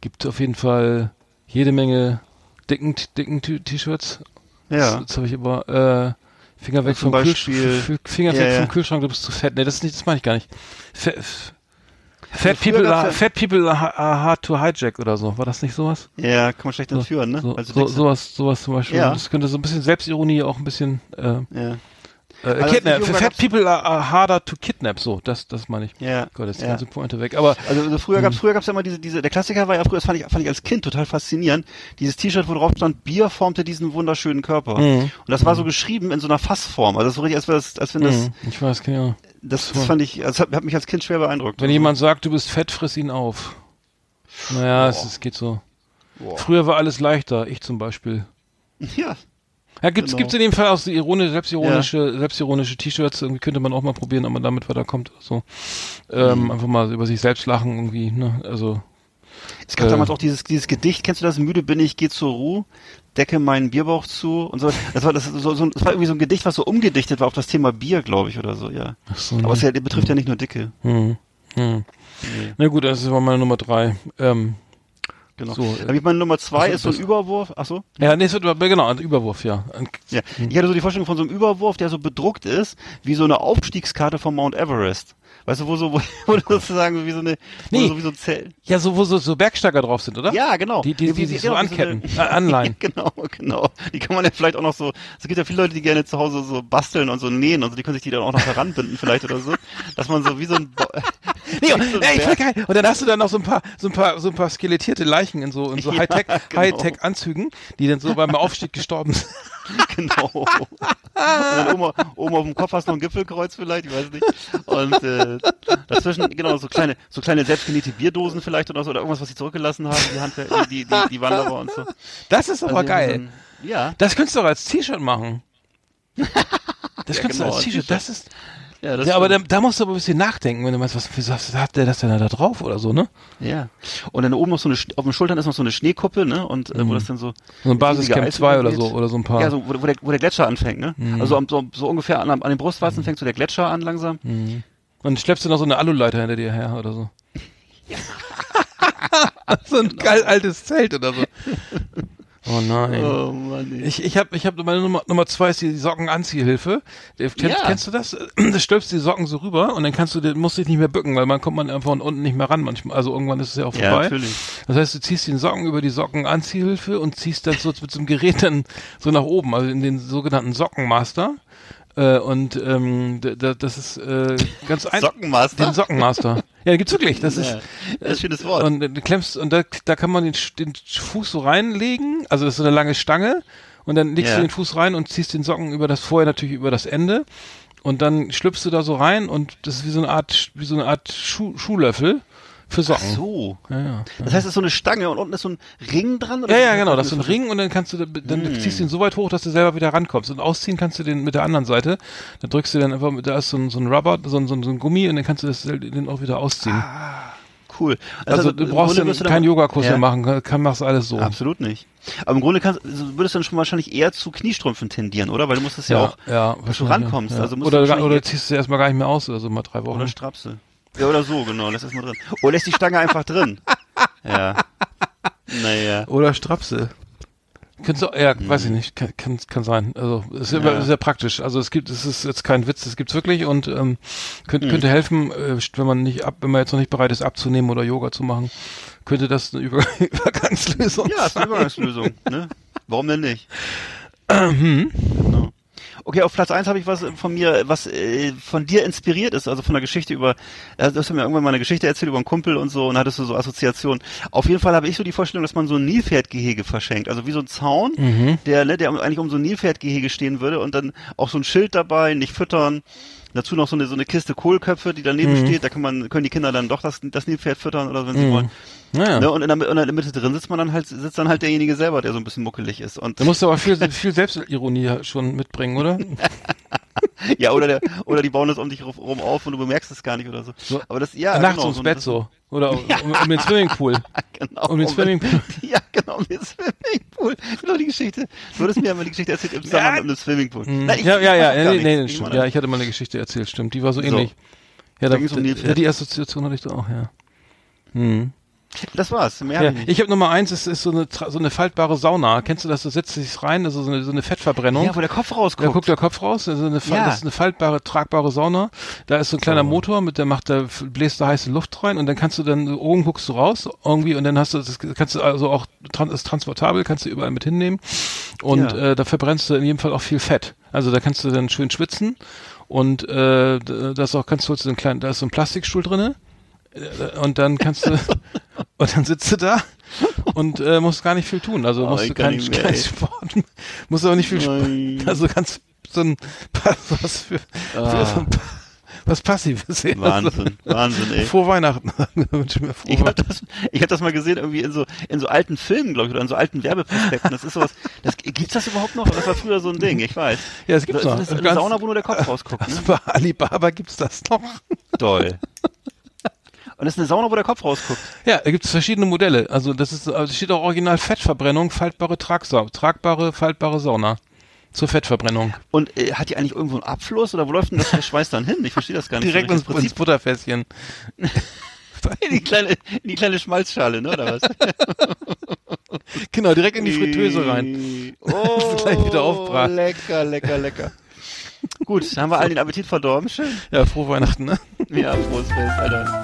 gibt auf jeden Fall jede Menge dicken dicken T-Shirts. Ja. Jetzt habe ich aber äh, Finger weg vom Beispiel- Kühlschrank. Finger Ja, weg ja. vom Kühlschrank, du bist zu fett. Nee, das ist nicht, das meine ich gar nicht. Fat, fat, Also people are, ja- fat people are are hard to hijack oder so. War das nicht sowas? Ja, kann man schlecht entführen, ne? So, Also so, sowas, sowas zum Beispiel. Ja. Das könnte so ein bisschen Selbstironie auch ein bisschen äh, Ja. Äh, Also kidnap. das Fat people are, are harder to kidnap. So, das, das meine ich. Ja. Gott, jetzt ist die ja. ganze Pointe weg. Aber Also, also früher Hm. gab's früher gab's ja immer diese diese der Klassiker war ja früher das fand ich fand ich als Kind total faszinierend dieses T-Shirt wo drauf stand Bier formte diesen wunderschönen Körper Mhm. und das war so geschrieben in so einer Fassform also so richtig als das als wenn das mh, ich weiß, genau. das, das fand ich das hat, hat mich als Kind schwer beeindruckt Wenn jemand sagt, du bist fett, friss ihn auf. Naja, es, es geht so. Boah. Früher war alles leichter, ich zum Beispiel. ja Ja, gibt's, Genau. gibt's in dem Fall auch so ironisch, selbstironische, selbstironische T-Shirts, irgendwie könnte man auch mal probieren, ob man damit weiterkommt. So. Ähm, Einfach mal über sich selbst lachen irgendwie, ne? Also. es gab Äh. damals auch dieses dieses Gedicht kennst du das müde bin ich geh zur Ruhe decke meinen Bierbauch zu und so das war das so, so das war irgendwie so ein Gedicht was so umgedichtet war auf das Thema Bier glaube ich oder so ja so, aber es ja, betrifft ja nicht nur Dicke hm. Hm. Nee. Na gut, das war meine Nummer drei. Ähm, genau So, äh, ich meine Nummer zwei so, ist so ein Überwurf ach so ja, nee, es wird, genau, ein Überwurf, ja. Ja, ich hatte so die Vorstellung von so einem Überwurf, der so bedruckt ist, wie so eine Aufstiegskarte von Mount Everest. Weißt du, wo so, wo, wo sozusagen so wie so eine, Nee. so wie so ein Zelt. ja, so, wo so, so Bergsteiger drauf sind, oder? Ja, genau. Die, die, Ja, die, wie- sich genau, so wie so eine- anketten, äh, anleihen. genau, genau. Die kann man ja vielleicht auch noch so, es gibt ja viele Leute, die gerne zu Hause so basteln und so nähen und so, die können sich die dann auch noch heranbinden vielleicht oder so, dass man so wie so ein, Nee, und, ey, voll geil. Und dann hast du dann noch so ein paar, so ein paar, so ein paar skelettierte Leichen in so, in so Ja, Hightech, genau. Hightech-Anzügen, die dann so beim Aufstieg gestorben sind. genau. Oben, oben auf dem Kopf hast du noch ein Gipfelkreuz vielleicht, ich weiß nicht. Und äh, dazwischen, genau, so kleine, so kleine selbstgenähte Bierdosen vielleicht oder so, oder irgendwas, was sie zurückgelassen haben, die Handwer die, die, die Wanderer und so. Das ist aber Also geil. so ein- ja, Das könntest du doch als T-Shirt machen. Das Ja, könntest genau, du als T-Shirt. das ist, ja, ja, aber da, da musst du aber ein bisschen nachdenken, wenn du meinst, was, was, hat der das denn da drauf oder so, ne? ja. Und dann oben noch so eine, auf den Schultern ist noch so eine Schneekuppe, ne? Und äh, wo das dann so So ein Basiscamp riesige 2 oder so, oder so ein paar. Ja, so, wo, wo, der, wo der Gletscher anfängt, ne? Also am- so, so ungefähr an, an den Brustwarzen fängt so der Gletscher an langsam. Und schleppst du noch so eine Aluleiter hinter dir her oder so. so ein geil altes Zelt oder so. Oh nein. Oh Mann. ey. Ich, ich habe ich hab meine Nummer, Nummer zwei ist die Sockenanziehhilfe. Kennst, Ja. kennst du das? Da stülpst die Socken so rüber und dann kannst du, den- musst dich nicht mehr bücken, weil man kommt man einfach von unten nicht mehr ran manchmal. Also irgendwann ist es ja auch Ja, vorbei. natürlich. Das heißt, du ziehst den Socken über die Sockenanziehhilfe und ziehst dann so mit so einem Gerät dann so nach oben, also in den sogenannten Sockenmaster. Äh, und ähm, d- d- das ist äh, ganz einfach. Sockenmaster? Den Sockenmaster. Ja, den gibt's wirklich. Das ist Ja, das ist ein schönes Wort. und äh, du klemmst und da, da kann man den, Sch- den Fuß so reinlegen, also das ist so eine lange Stange und dann legst Ja. du den Fuß rein und ziehst den Socken über das vorher natürlich über das Ende und dann schlüpfst du da so rein und das ist wie so eine Art wie so eine Art Schuh, Schuhlöffel für Ach Socken. so. Ja, ja. Das heißt, es ist so eine Stange und unten ist so ein Ring dran? Oder Ja, ja, genau, das ist ein Ring und dann kannst du, dann Hm. ziehst du ihn so weit hoch, dass du selber wieder rankommst. Und ausziehen kannst du den mit der anderen Seite. Da drückst du dann einfach, da ist so ein, so ein Rubber, so ein, so ein, so Gummi und dann kannst du das, den auch wieder ausziehen. Cool. also, im du brauchst du keinen Yogakurs Ja. mehr machen, kann, kann machst alles so. Absolut nicht. Aber im Grunde kannst, also würdest du dann schon wahrscheinlich eher zu Kniestrümpfen tendieren, oder? Weil du musst es ja, auch, ja, dass du rankommst. Ja. Also musst du oder, wahrscheinlich oder ziehst du erstmal gar nicht mehr aus, also mal drei Wochen. oder Strapse. Ja, oder so, genau, lässt erstmal drin. Oder lässt die Stange einfach drin. Ja. Naja. Oder Strapse. Könntest du, ja, weiß ich nicht, kann, kann, kann sein. Also ist ja. Mhm. Ja. sehr praktisch. Also es gibt, es ist jetzt kein Witz, es gibt's wirklich und ähm, Mhm. könnte, könnte helfen, äh, wenn man nicht ab, wenn man jetzt noch nicht bereit ist abzunehmen oder Yoga zu machen, könnte das eine Über Übergangslösung Ja, ist sein. eine Übergangslösung, ne? Warum denn nicht? Mhm. Genau. Okay, auf Platz eins habe ich was von mir, was äh, von dir inspiriert ist, also von der Geschichte über, äh, du hast mir irgendwann mal eine Geschichte erzählt über einen Kumpel und so und hattest du so Assoziationen. Auf jeden Fall habe ich so die Vorstellung, dass man so ein Nilpferdgehege verschenkt, also wie so ein Zaun, Mhm. der, ne, der eigentlich um so ein Nilpferdgehege stehen würde und dann auch so ein Schild dabei, nicht füttern. Dazu noch so eine, so eine Kiste Kohlköpfe, die daneben Mhm. steht. Da kann man, können die Kinder dann doch das, das Nilpferd füttern oder so, wenn sie wollen. Naja. Ne? Und in der, und in der Mitte drin sitzt man dann halt, sitzt dann halt derjenige selber, der so ein bisschen muckelig ist. Und Da musst du aber viel, viel Selbstironie schon mitbringen, oder? Ja, oder der, oder die bauen das um dich rum auf und du bemerkst es gar nicht oder so. So. Aber das, ja, Nachts genau, ums so, Bett das- so. Oder um, um den Swimmingpool. Genau. Um den Swimmingpool. Ja, genau, um den Swimmingpool. Genau die Geschichte. Du hattest mir einmal die Geschichte erzählt im Zusammenhang mit dem Swimmingpool. Nein, ich- ja, ja, ich ja, nee, nichts. nee, Ich stimmt. Ja, ich hatte mal eine Geschichte erzählt, stimmt. Die war so So. ähnlich. Ja, Da da, um die Assoziation hatte ich da auch, ja. Hm. Das war's. Mehr Ja, ich ich habe Nummer eins, es ist so eine, so eine faltbare Sauna. Kennst du das? Du setzt dich rein, also so eine, so eine Fettverbrennung. Ja, wo der Kopf Da rausguckt. guckt der Kopf raus, also eine, Ja. das ist eine faltbare, tragbare Sauna. Da ist so ein kleiner Motor, mit der macht da bläst da heiße Luft rein und dann kannst du dann oben guckst du raus irgendwie und dann hast du das kannst du also auch ist transportabel, kannst du überall mit hinnehmen und Ja. äh, da verbrennst du in jedem Fall auch viel Fett. Also da kannst du dann schön schwitzen und äh, da ist auch kannst du so einen kleinen, da ist so ein Plastikstuhl drinne äh, und dann kannst du und dann sitzt du da und äh, musst gar nicht viel tun. Also Oh, musst ich du kann kein. Sport, musst aber nicht viel Nein. Sport. Also ganz so ein was für, für so ein, was passives. ey. Wahnsinn, Wahnsinn, ey. Also, frohe Weihnachten. Wünsche mir frohe Ich habe das, ich hab das mal gesehen irgendwie in so in so alten Filmen, glaube ich, oder in so alten Werbeprospekten. Das ist sowas. Das, gibt's das überhaupt noch? Das war früher so ein Ding. Ich weiß. Ja, es gibt's noch. ist eine Ganz- Sauna, wo nur der Kopf rausguckt. Ne? Also bei Alibaba gibt's das noch. Doll. Und das ist eine Sauna, wo der Kopf rausguckt. Ja, da gibt's verschiedene Modelle. Also das ist, also steht auch original Fettverbrennung, faltbare Tragsau tragbare, faltbare Sauna. Zur Fettverbrennung. Und äh, hat die eigentlich irgendwo einen Abfluss oder wo läuft denn das der Schweiß dann hin? Ich verstehe das gar nicht. Direkt so ins, ins Butterfässchen. in die kleine, in die kleine Schmalzschale, ne, oder was? Genau, direkt in die Fritteuse rein. Oh, Gleich wieder aufbraten. lecker, lecker, lecker. Gut, dann haben wir allen den Appetit verdorben. Schön. Ja, frohe Weihnachten, ne? Ja, frohes Fest, Alter.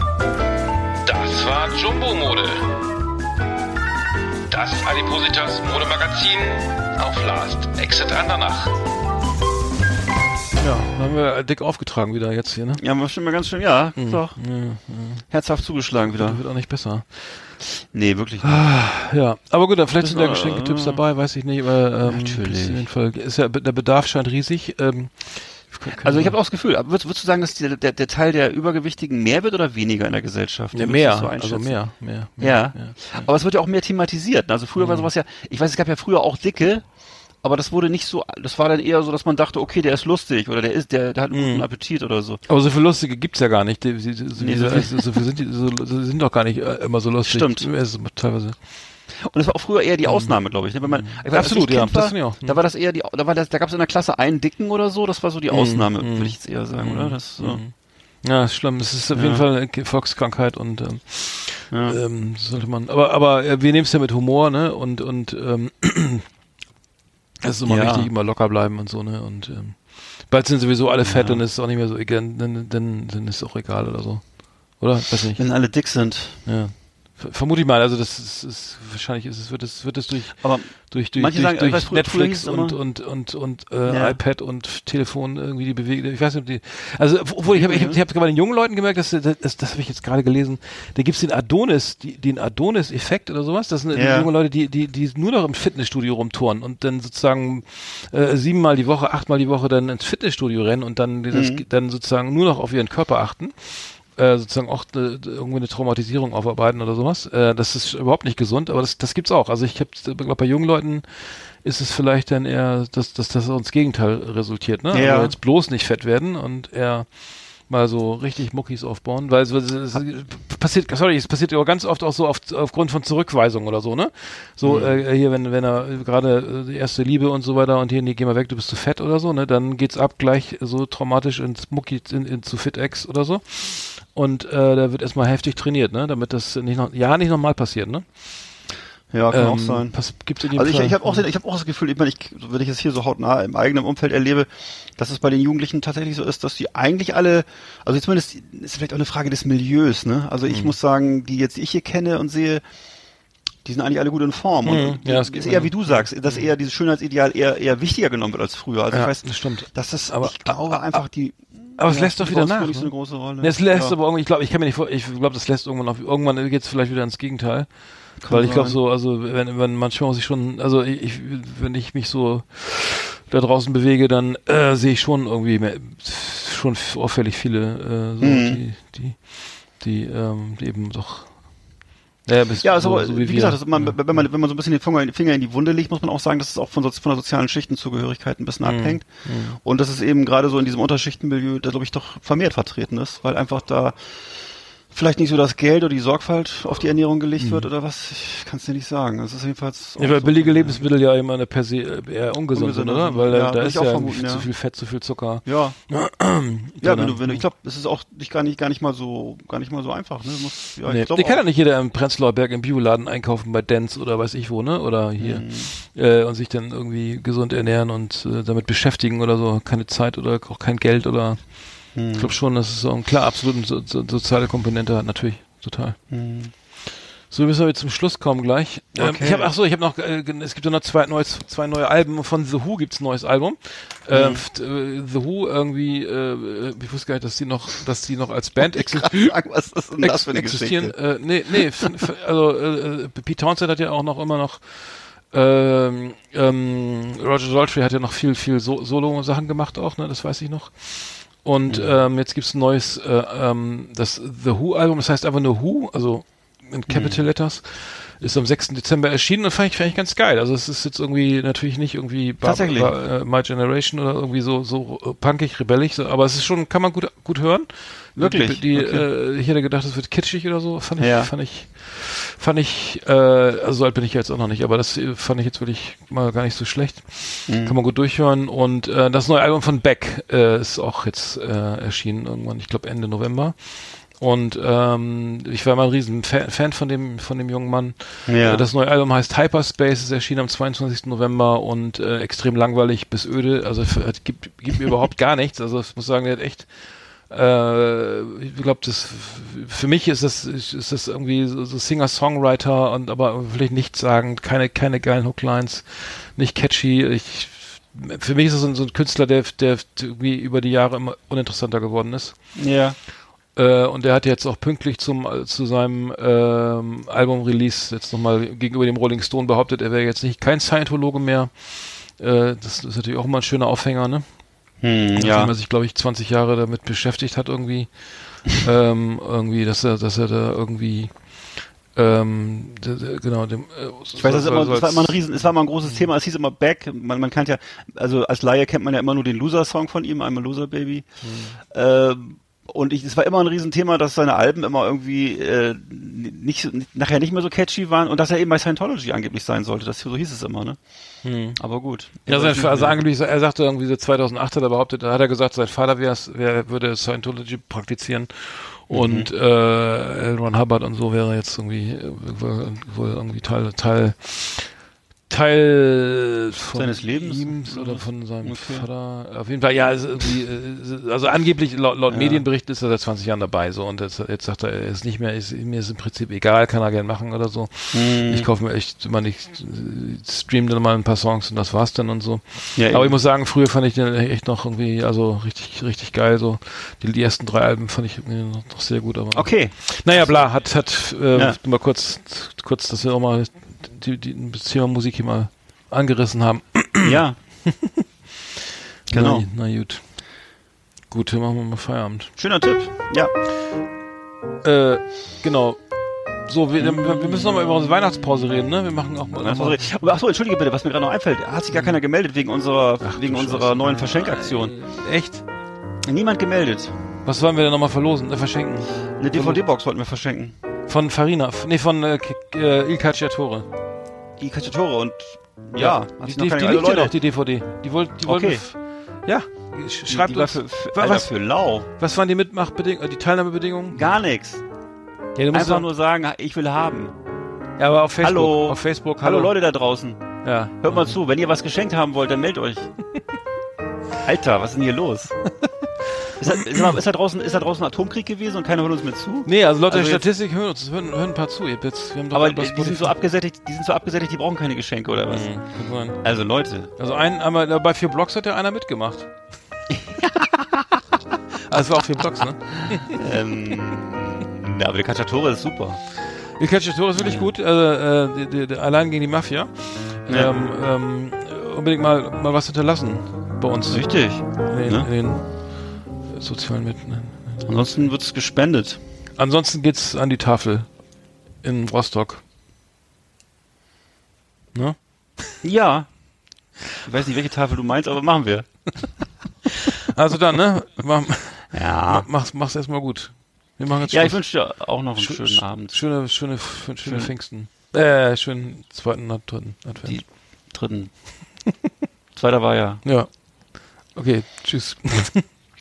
Das war Jumbo Mode. Das Adipositas Modemagazin auf Last Exit Andernach. Ja, dann haben wir dick aufgetragen wieder jetzt hier, ne? Ja, war schon mal ganz schön, ja, Hm. doch. Herzhaft zugeschlagen wieder. Wird auch nicht besser. Nee, wirklich nicht. Ja, aber gut, da vielleicht Das sind da Geschenketipps dabei, weiß ich nicht, aber ähm, Natürlich. ist, Fall, ist ja, der Bedarf scheint riesig. Ähm, Also ich habe auch das Gefühl, würdest, würdest du sagen, dass die, der, der Teil der Übergewichtigen mehr wird oder weniger in der Gesellschaft? ja, mehr, das so also mehr, mehr, mehr. Ja. Aber es wird ja auch mehr thematisiert. Also früher Mhm. war sowas ja, ich weiß, es gab ja früher auch Dicke, aber das wurde nicht so, das war dann eher so, dass man dachte, okay, der ist lustig oder der ist, der, der hat einen Mhm. guten Appetit oder so. Aber so viele Lustige gibt's ja gar nicht. Die, die, die, Nee, so so viel sind die, so, sind doch gar nicht äh, immer so lustig. Stimmt. Es ist teilweise. Und das war auch früher eher die Ausnahme, glaube ich. Ne? Wenn man, ich weiß, Mhm. Absolut, ja, das war, ich auch. Da war das eher die, da war das, da gab es in der Klasse einen Dicken oder so. Das war so Mhm. die Ausnahme, würde ich jetzt eher sagen, oder? Das so. Ja, ist schlimm. Es ist auf Ja. jeden Fall eine Volkskrankheit und ähm, Ja. ähm, sollte man. Aber aber wir nehmen es ja mit Humor, ne? Und und ähm, es ist immer Ja. wichtig, immer locker bleiben und so, ne? Und ähm, bald sind sowieso alle fett, Ja. dann ist auch nicht mehr so egal, dann, dann, dann ist es auch egal oder so. Oder? Weiß nicht. Wenn alle dick sind. Ja. Ver- Vermute ich mal, also das ist, ist wahrscheinlich ist es wird es wird es durch Aber durch durch, durch, sagen, durch Netflix immer- und und und und äh, Ja. iPad und Telefon irgendwie die Bewegung. Ich weiß nicht, ob die also obwohl ich habe ich habe ich hab bei den jungen Leuten gemerkt, dass das, das, das habe ich jetzt gerade gelesen. Da gibt's den Adonis, die, den Adonis Effekt oder sowas. Das sind Ja. junge Leute, die die die nur noch im Fitnessstudio rumtouren und dann sozusagen äh, siebenmal die Woche, achtmal die Woche dann ins Fitnessstudio rennen und dann das, Mhm. dann sozusagen nur noch auf ihren Körper achten äh, sozusagen auch äh, irgendwie eine Traumatisierung aufarbeiten oder sowas. Äh, das ist überhaupt nicht gesund, aber das, das gibt's auch. Also ich glaube, bei jungen Leuten ist es vielleicht dann eher, dass, dass das ins Gegenteil resultiert. Ne? Ja. Also jetzt bloß nicht fett werden und eher mal so richtig Muckis aufbauen, weil es, es, es passiert, sorry, es passiert aber ganz oft auch so auf, aufgrund von Zurückweisung oder so, ne? So Mhm. äh, hier, wenn wenn er äh, gerade äh, die erste Liebe und so weiter und hier, nee, geh mal weg, du bist zu fett oder so, ne? Dann geht's ab gleich so traumatisch ins Mucki, in, in, zu Fit-Ex oder so. Und äh, da wird erstmal heftig trainiert, ne? Damit das nicht noch, ja nicht nochmal passiert, ne? ja, kann auch Ähm, sein. Pass, gibt's in jedem Also ich, ich habe auch, ich hab auch das Gefühl, ich meine, ich, wenn ich es hier so hautnah im eigenen Umfeld erlebe, dass es bei den Jugendlichen tatsächlich so ist, dass die eigentlich alle, also zumindest ist vielleicht auch eine Frage des Milieus, ne? Also Mhm. ich muss sagen, die jetzt ich hier kenne und sehe, die sind eigentlich alle gut in Form. Mhm. Und Ja, das ist eher, wie du sagst, dass eher dieses Schönheitsideal eher, eher wichtiger genommen wird als früher. Also Ja, ich weiß, das stimmt. dass das, Aber- ich glaube einfach die, aber es ja, lässt doch wieder nach, nicht so ne? eine große Rolle. Es lässt ja. aber irgendwie, ich glaube, ich kann mir nicht vor, ich glaube, das lässt irgendwann auf, irgendwann geht's vielleicht wieder ins Gegenteil. Kann Weil ich glaube so, also wenn, wenn manchmal muss ich schon, also ich, wenn ich mich so da draußen bewege, dann äh, sehe ich schon irgendwie mehr, schon auffällig viele, äh, so, Mhm. die, die, die, ähm, die eben doch, ja, Ja, also so, aber, so wie, wir. gesagt, das, man, Ja. wenn, man, wenn man so ein bisschen den Finger, Finger in die Wunde legt, muss man auch sagen, dass es auch von, so- von der sozialen Schichtenzugehörigkeit ein bisschen Mhm. abhängt. Und dass es eben gerade so in diesem Unterschichtenmilieu, da glaube ich doch vermehrt vertreten ist, weil einfach da vielleicht nicht so das Geld oder die Sorgfalt auf die Ernährung gelegt wird oder was. Ich kann es dir nicht sagen. Das ist jedenfalls. Mhm. Ja, weil so. billige Lebensmittel ja immer eine per se äh, eher ungesund sind, oder? Weil da, Ja, da ist ja vermuten, zu viel Fett, zu viel Zucker. Ja, Ja, ja, wenn du, wenn du, ich glaube, es ist auch nicht gar nicht gar nicht mal so gar nicht mal so einfach. Ne? Du Musst, ja, Nee, ich glaub die kann ja nicht jeder im Prenzlauer Berg im Bioladen einkaufen bei Dents oder weiß ich wo, ne? Oder hier Mhm. äh, und sich dann irgendwie gesund ernähren und äh, damit beschäftigen oder so. Keine Zeit oder auch kein Geld oder Mhm. ich glaube schon, dass es so ein klar absolut so, so, soziale Komponente hat, natürlich. Total. Mhm. So müssen wir jetzt zum Schluss kommen gleich. Ähm, Okay. ich habe ach so, ich habe noch äh, es gibt ja noch zwei neues zwei neue Alben von The Who gibt's ein neues Album. Ähm, f- äh, The Who irgendwie äh, ich wusste gar nicht, dass die noch dass die noch als Band existieren. Was ist denn das für eine existieren. Geschichte? Äh, nee, nee, also äh, äh, Pete Townsend hat ja auch noch immer noch ähm, ähm, Roger Daltrey hat ja noch viel, viel so Solo-Sachen gemacht auch, ne, das weiß ich noch. Und ähm, jetzt gibt's ein neues, äh, ähm, das The Who-Album, das heißt einfach nur Who, also in Capital Letters, ist am 6. Dezember erschienen und fand ich, fand ich ganz geil. Also es ist jetzt irgendwie natürlich nicht irgendwie Bar-. Bar- äh, My Generation oder irgendwie so so äh, punkig, rebellig, so, aber es ist schon, kann man gut gut hören. Wirklich? Die, die, Okay. äh, ich hätte gedacht, es wird kitschig oder so. Fand ich, Ja. fand ich, fand ich, äh, also so alt bin ich jetzt auch noch nicht, aber das äh, fand ich jetzt wirklich mal gar nicht so schlecht. Mhm. Kann man gut durchhören. Und äh, das neue Album von Beck äh, ist auch jetzt äh, erschienen irgendwann, ich glaube Ende November. Und ähm, ich war mal ein riesen Fan, Fan von dem von dem jungen Mann. Ja. Äh, Das neue Album heißt Hyperspace, ist erschienen am 22. November und äh, extrem langweilig bis öde. Also gibt, gibt mir überhaupt gar nichts. Also ich muss sagen, der hat echt äh, ich glaube, das für mich ist das ist ist das irgendwie so, so Singer-Songwriter und aber vielleicht nichts sagen, keine keine geilen Hooklines, nicht catchy. Ich für mich ist es so ein, so ein Künstler, der der irgendwie über die Jahre immer uninteressanter geworden ist. Ja. Äh, und er hat jetzt auch pünktlich zum äh, zu seinem ähm, Album-Release jetzt nochmal gegenüber dem Rolling Stone behauptet, er wäre jetzt nicht kein Scientologe mehr. Äh, das ist natürlich auch immer ein schöner Aufhänger, ne? Hm, Nachdem ja. er sich, glaube ich, 20 Jahre damit beschäftigt hat, irgendwie. ähm, irgendwie, dass er, dass er da irgendwie ähm, genau, dem, äh, Ich weiß, das, immer, das war immer ein Riesen, es war immer ein großes Thema, es hieß immer Back, man, man kennt ja, also als Laie kennt man ja immer nur den Loser-Song von ihm, I'm a Loser Baby. Ähm, und ich, es war immer ein Riesenthema, dass seine Alben immer irgendwie äh, nicht, so- nachher nicht mehr so catchy waren und dass er eben bei Scientology angeblich sein sollte. Das so hieß es immer, ne? Aber gut. Ja, sein, also angeblich, er sagte irgendwie so 2008 hat er behauptet, da hat er gesagt, sein Vater wär's, wär, würde Scientology praktizieren und äh, L. Ron Hubbard und so wäre jetzt irgendwie äh, wohl, wohl irgendwie Teil Teil Teil von Seines Lebens? ihm oder von seinem Okay. Vater. Auf jeden Fall, ja, also, angeblich laut, laut Medienberichten ist er seit 20 Jahren dabei so und jetzt, jetzt sagt er, er ist nicht mehr, ist, mir ist im Prinzip egal, kann er gern machen oder so. Mhm. Ich kaufe mir echt immer nicht, stream dann mal ein paar Songs und das war's dann und so. Ja, Aber eben. ich muss sagen, früher fand ich den echt noch irgendwie, also richtig, richtig geil. So die, die ersten drei Alben fand ich noch, noch sehr gut. Aber Okay. naja, bla, hat, hat äh, Ja. mal kurz, kurz, dass wir auch mal die, die, das Thema Musik hier mal angerissen haben. Ja. Genau. Na, na gut. Gut, dann machen wir mal Feierabend. Schöner Tipp. Ja. Äh, genau. So, wir, wir müssen noch mal über unsere Weihnachtspause reden, ne? Wir machen auch mal. Achso, achso, entschuldige bitte, was mir gerade noch einfällt. Hat sich gar keiner gemeldet wegen unserer, wegen du unserer Scheiße. neuen Verschenkaktion. Echt? Niemand gemeldet. Was wollen wir denn nochmal verlosen, äh, verschenken? Eine DVD-Box wollten wir verschenken. Von Farina, nee, von äh, äh, Il Cacciatore. Die Cacciatore und ja, hat die, die, die liegt ja noch, die DVD. Die wollt, die wollten Okay. Ja, sch- die, schreibt die war uns. für, für, Alter, was, für lau. was waren die Mitmachbedingungen, die Teilnahmebedingungen? Gar nichts. Ja, du musst Einfach sagen, nur sagen, ich will haben. ja, aber auf Facebook. Hallo. Auf Facebook, Hallo hallo. Leute da draußen. Ja. Hört mal zu, wenn ihr was geschenkt haben wollt, dann meldet euch. Alter, was ist denn hier los? Ist da, ist, da, ist, da draußen, ist da draußen Atomkrieg gewesen und keiner hört uns mehr zu? Nee, also laut der Also jetzt- Statistik hören uns, hören, hören ein paar zu. Ihr Jetzt, wir haben doch Aber die, sind so abgesättigt, die sind so abgesättigt, die brauchen keine Geschenke oder was? Mhm. Also Leute, Also ein, einmal, bei vier Blogs hat ja einer mitgemacht. also es war auch vier Blogs, ne? ähm, ja, aber der Cacciatore ist super. Il Cacciatore ist wirklich gut, äh, äh, die, die, die, allein gegen die Mafia. Ja. Ähm, ähm, unbedingt mal, mal was hinterlassen bei uns. Richtig. In den, Ne? in den sozialen Medien. Ansonsten wird's gespendet. Ansonsten geht's an die Tafel in Rostock. Ne? Ja. Ich weiß nicht, welche Tafel du meinst, aber machen wir. Also dann, ne? Mach, Ja. mach's, mach's erstmal gut. Wir machen jetzt Ja, ich wünsche dir auch noch einen Sch- schönen sch- Abend. Schöne, schöne, schöne, schöne Schön. Pfingsten. Äh, schönen zweiten, dritten Advent. Die- Dritten. Zweiter war ja. Ja. Okay, tschüss.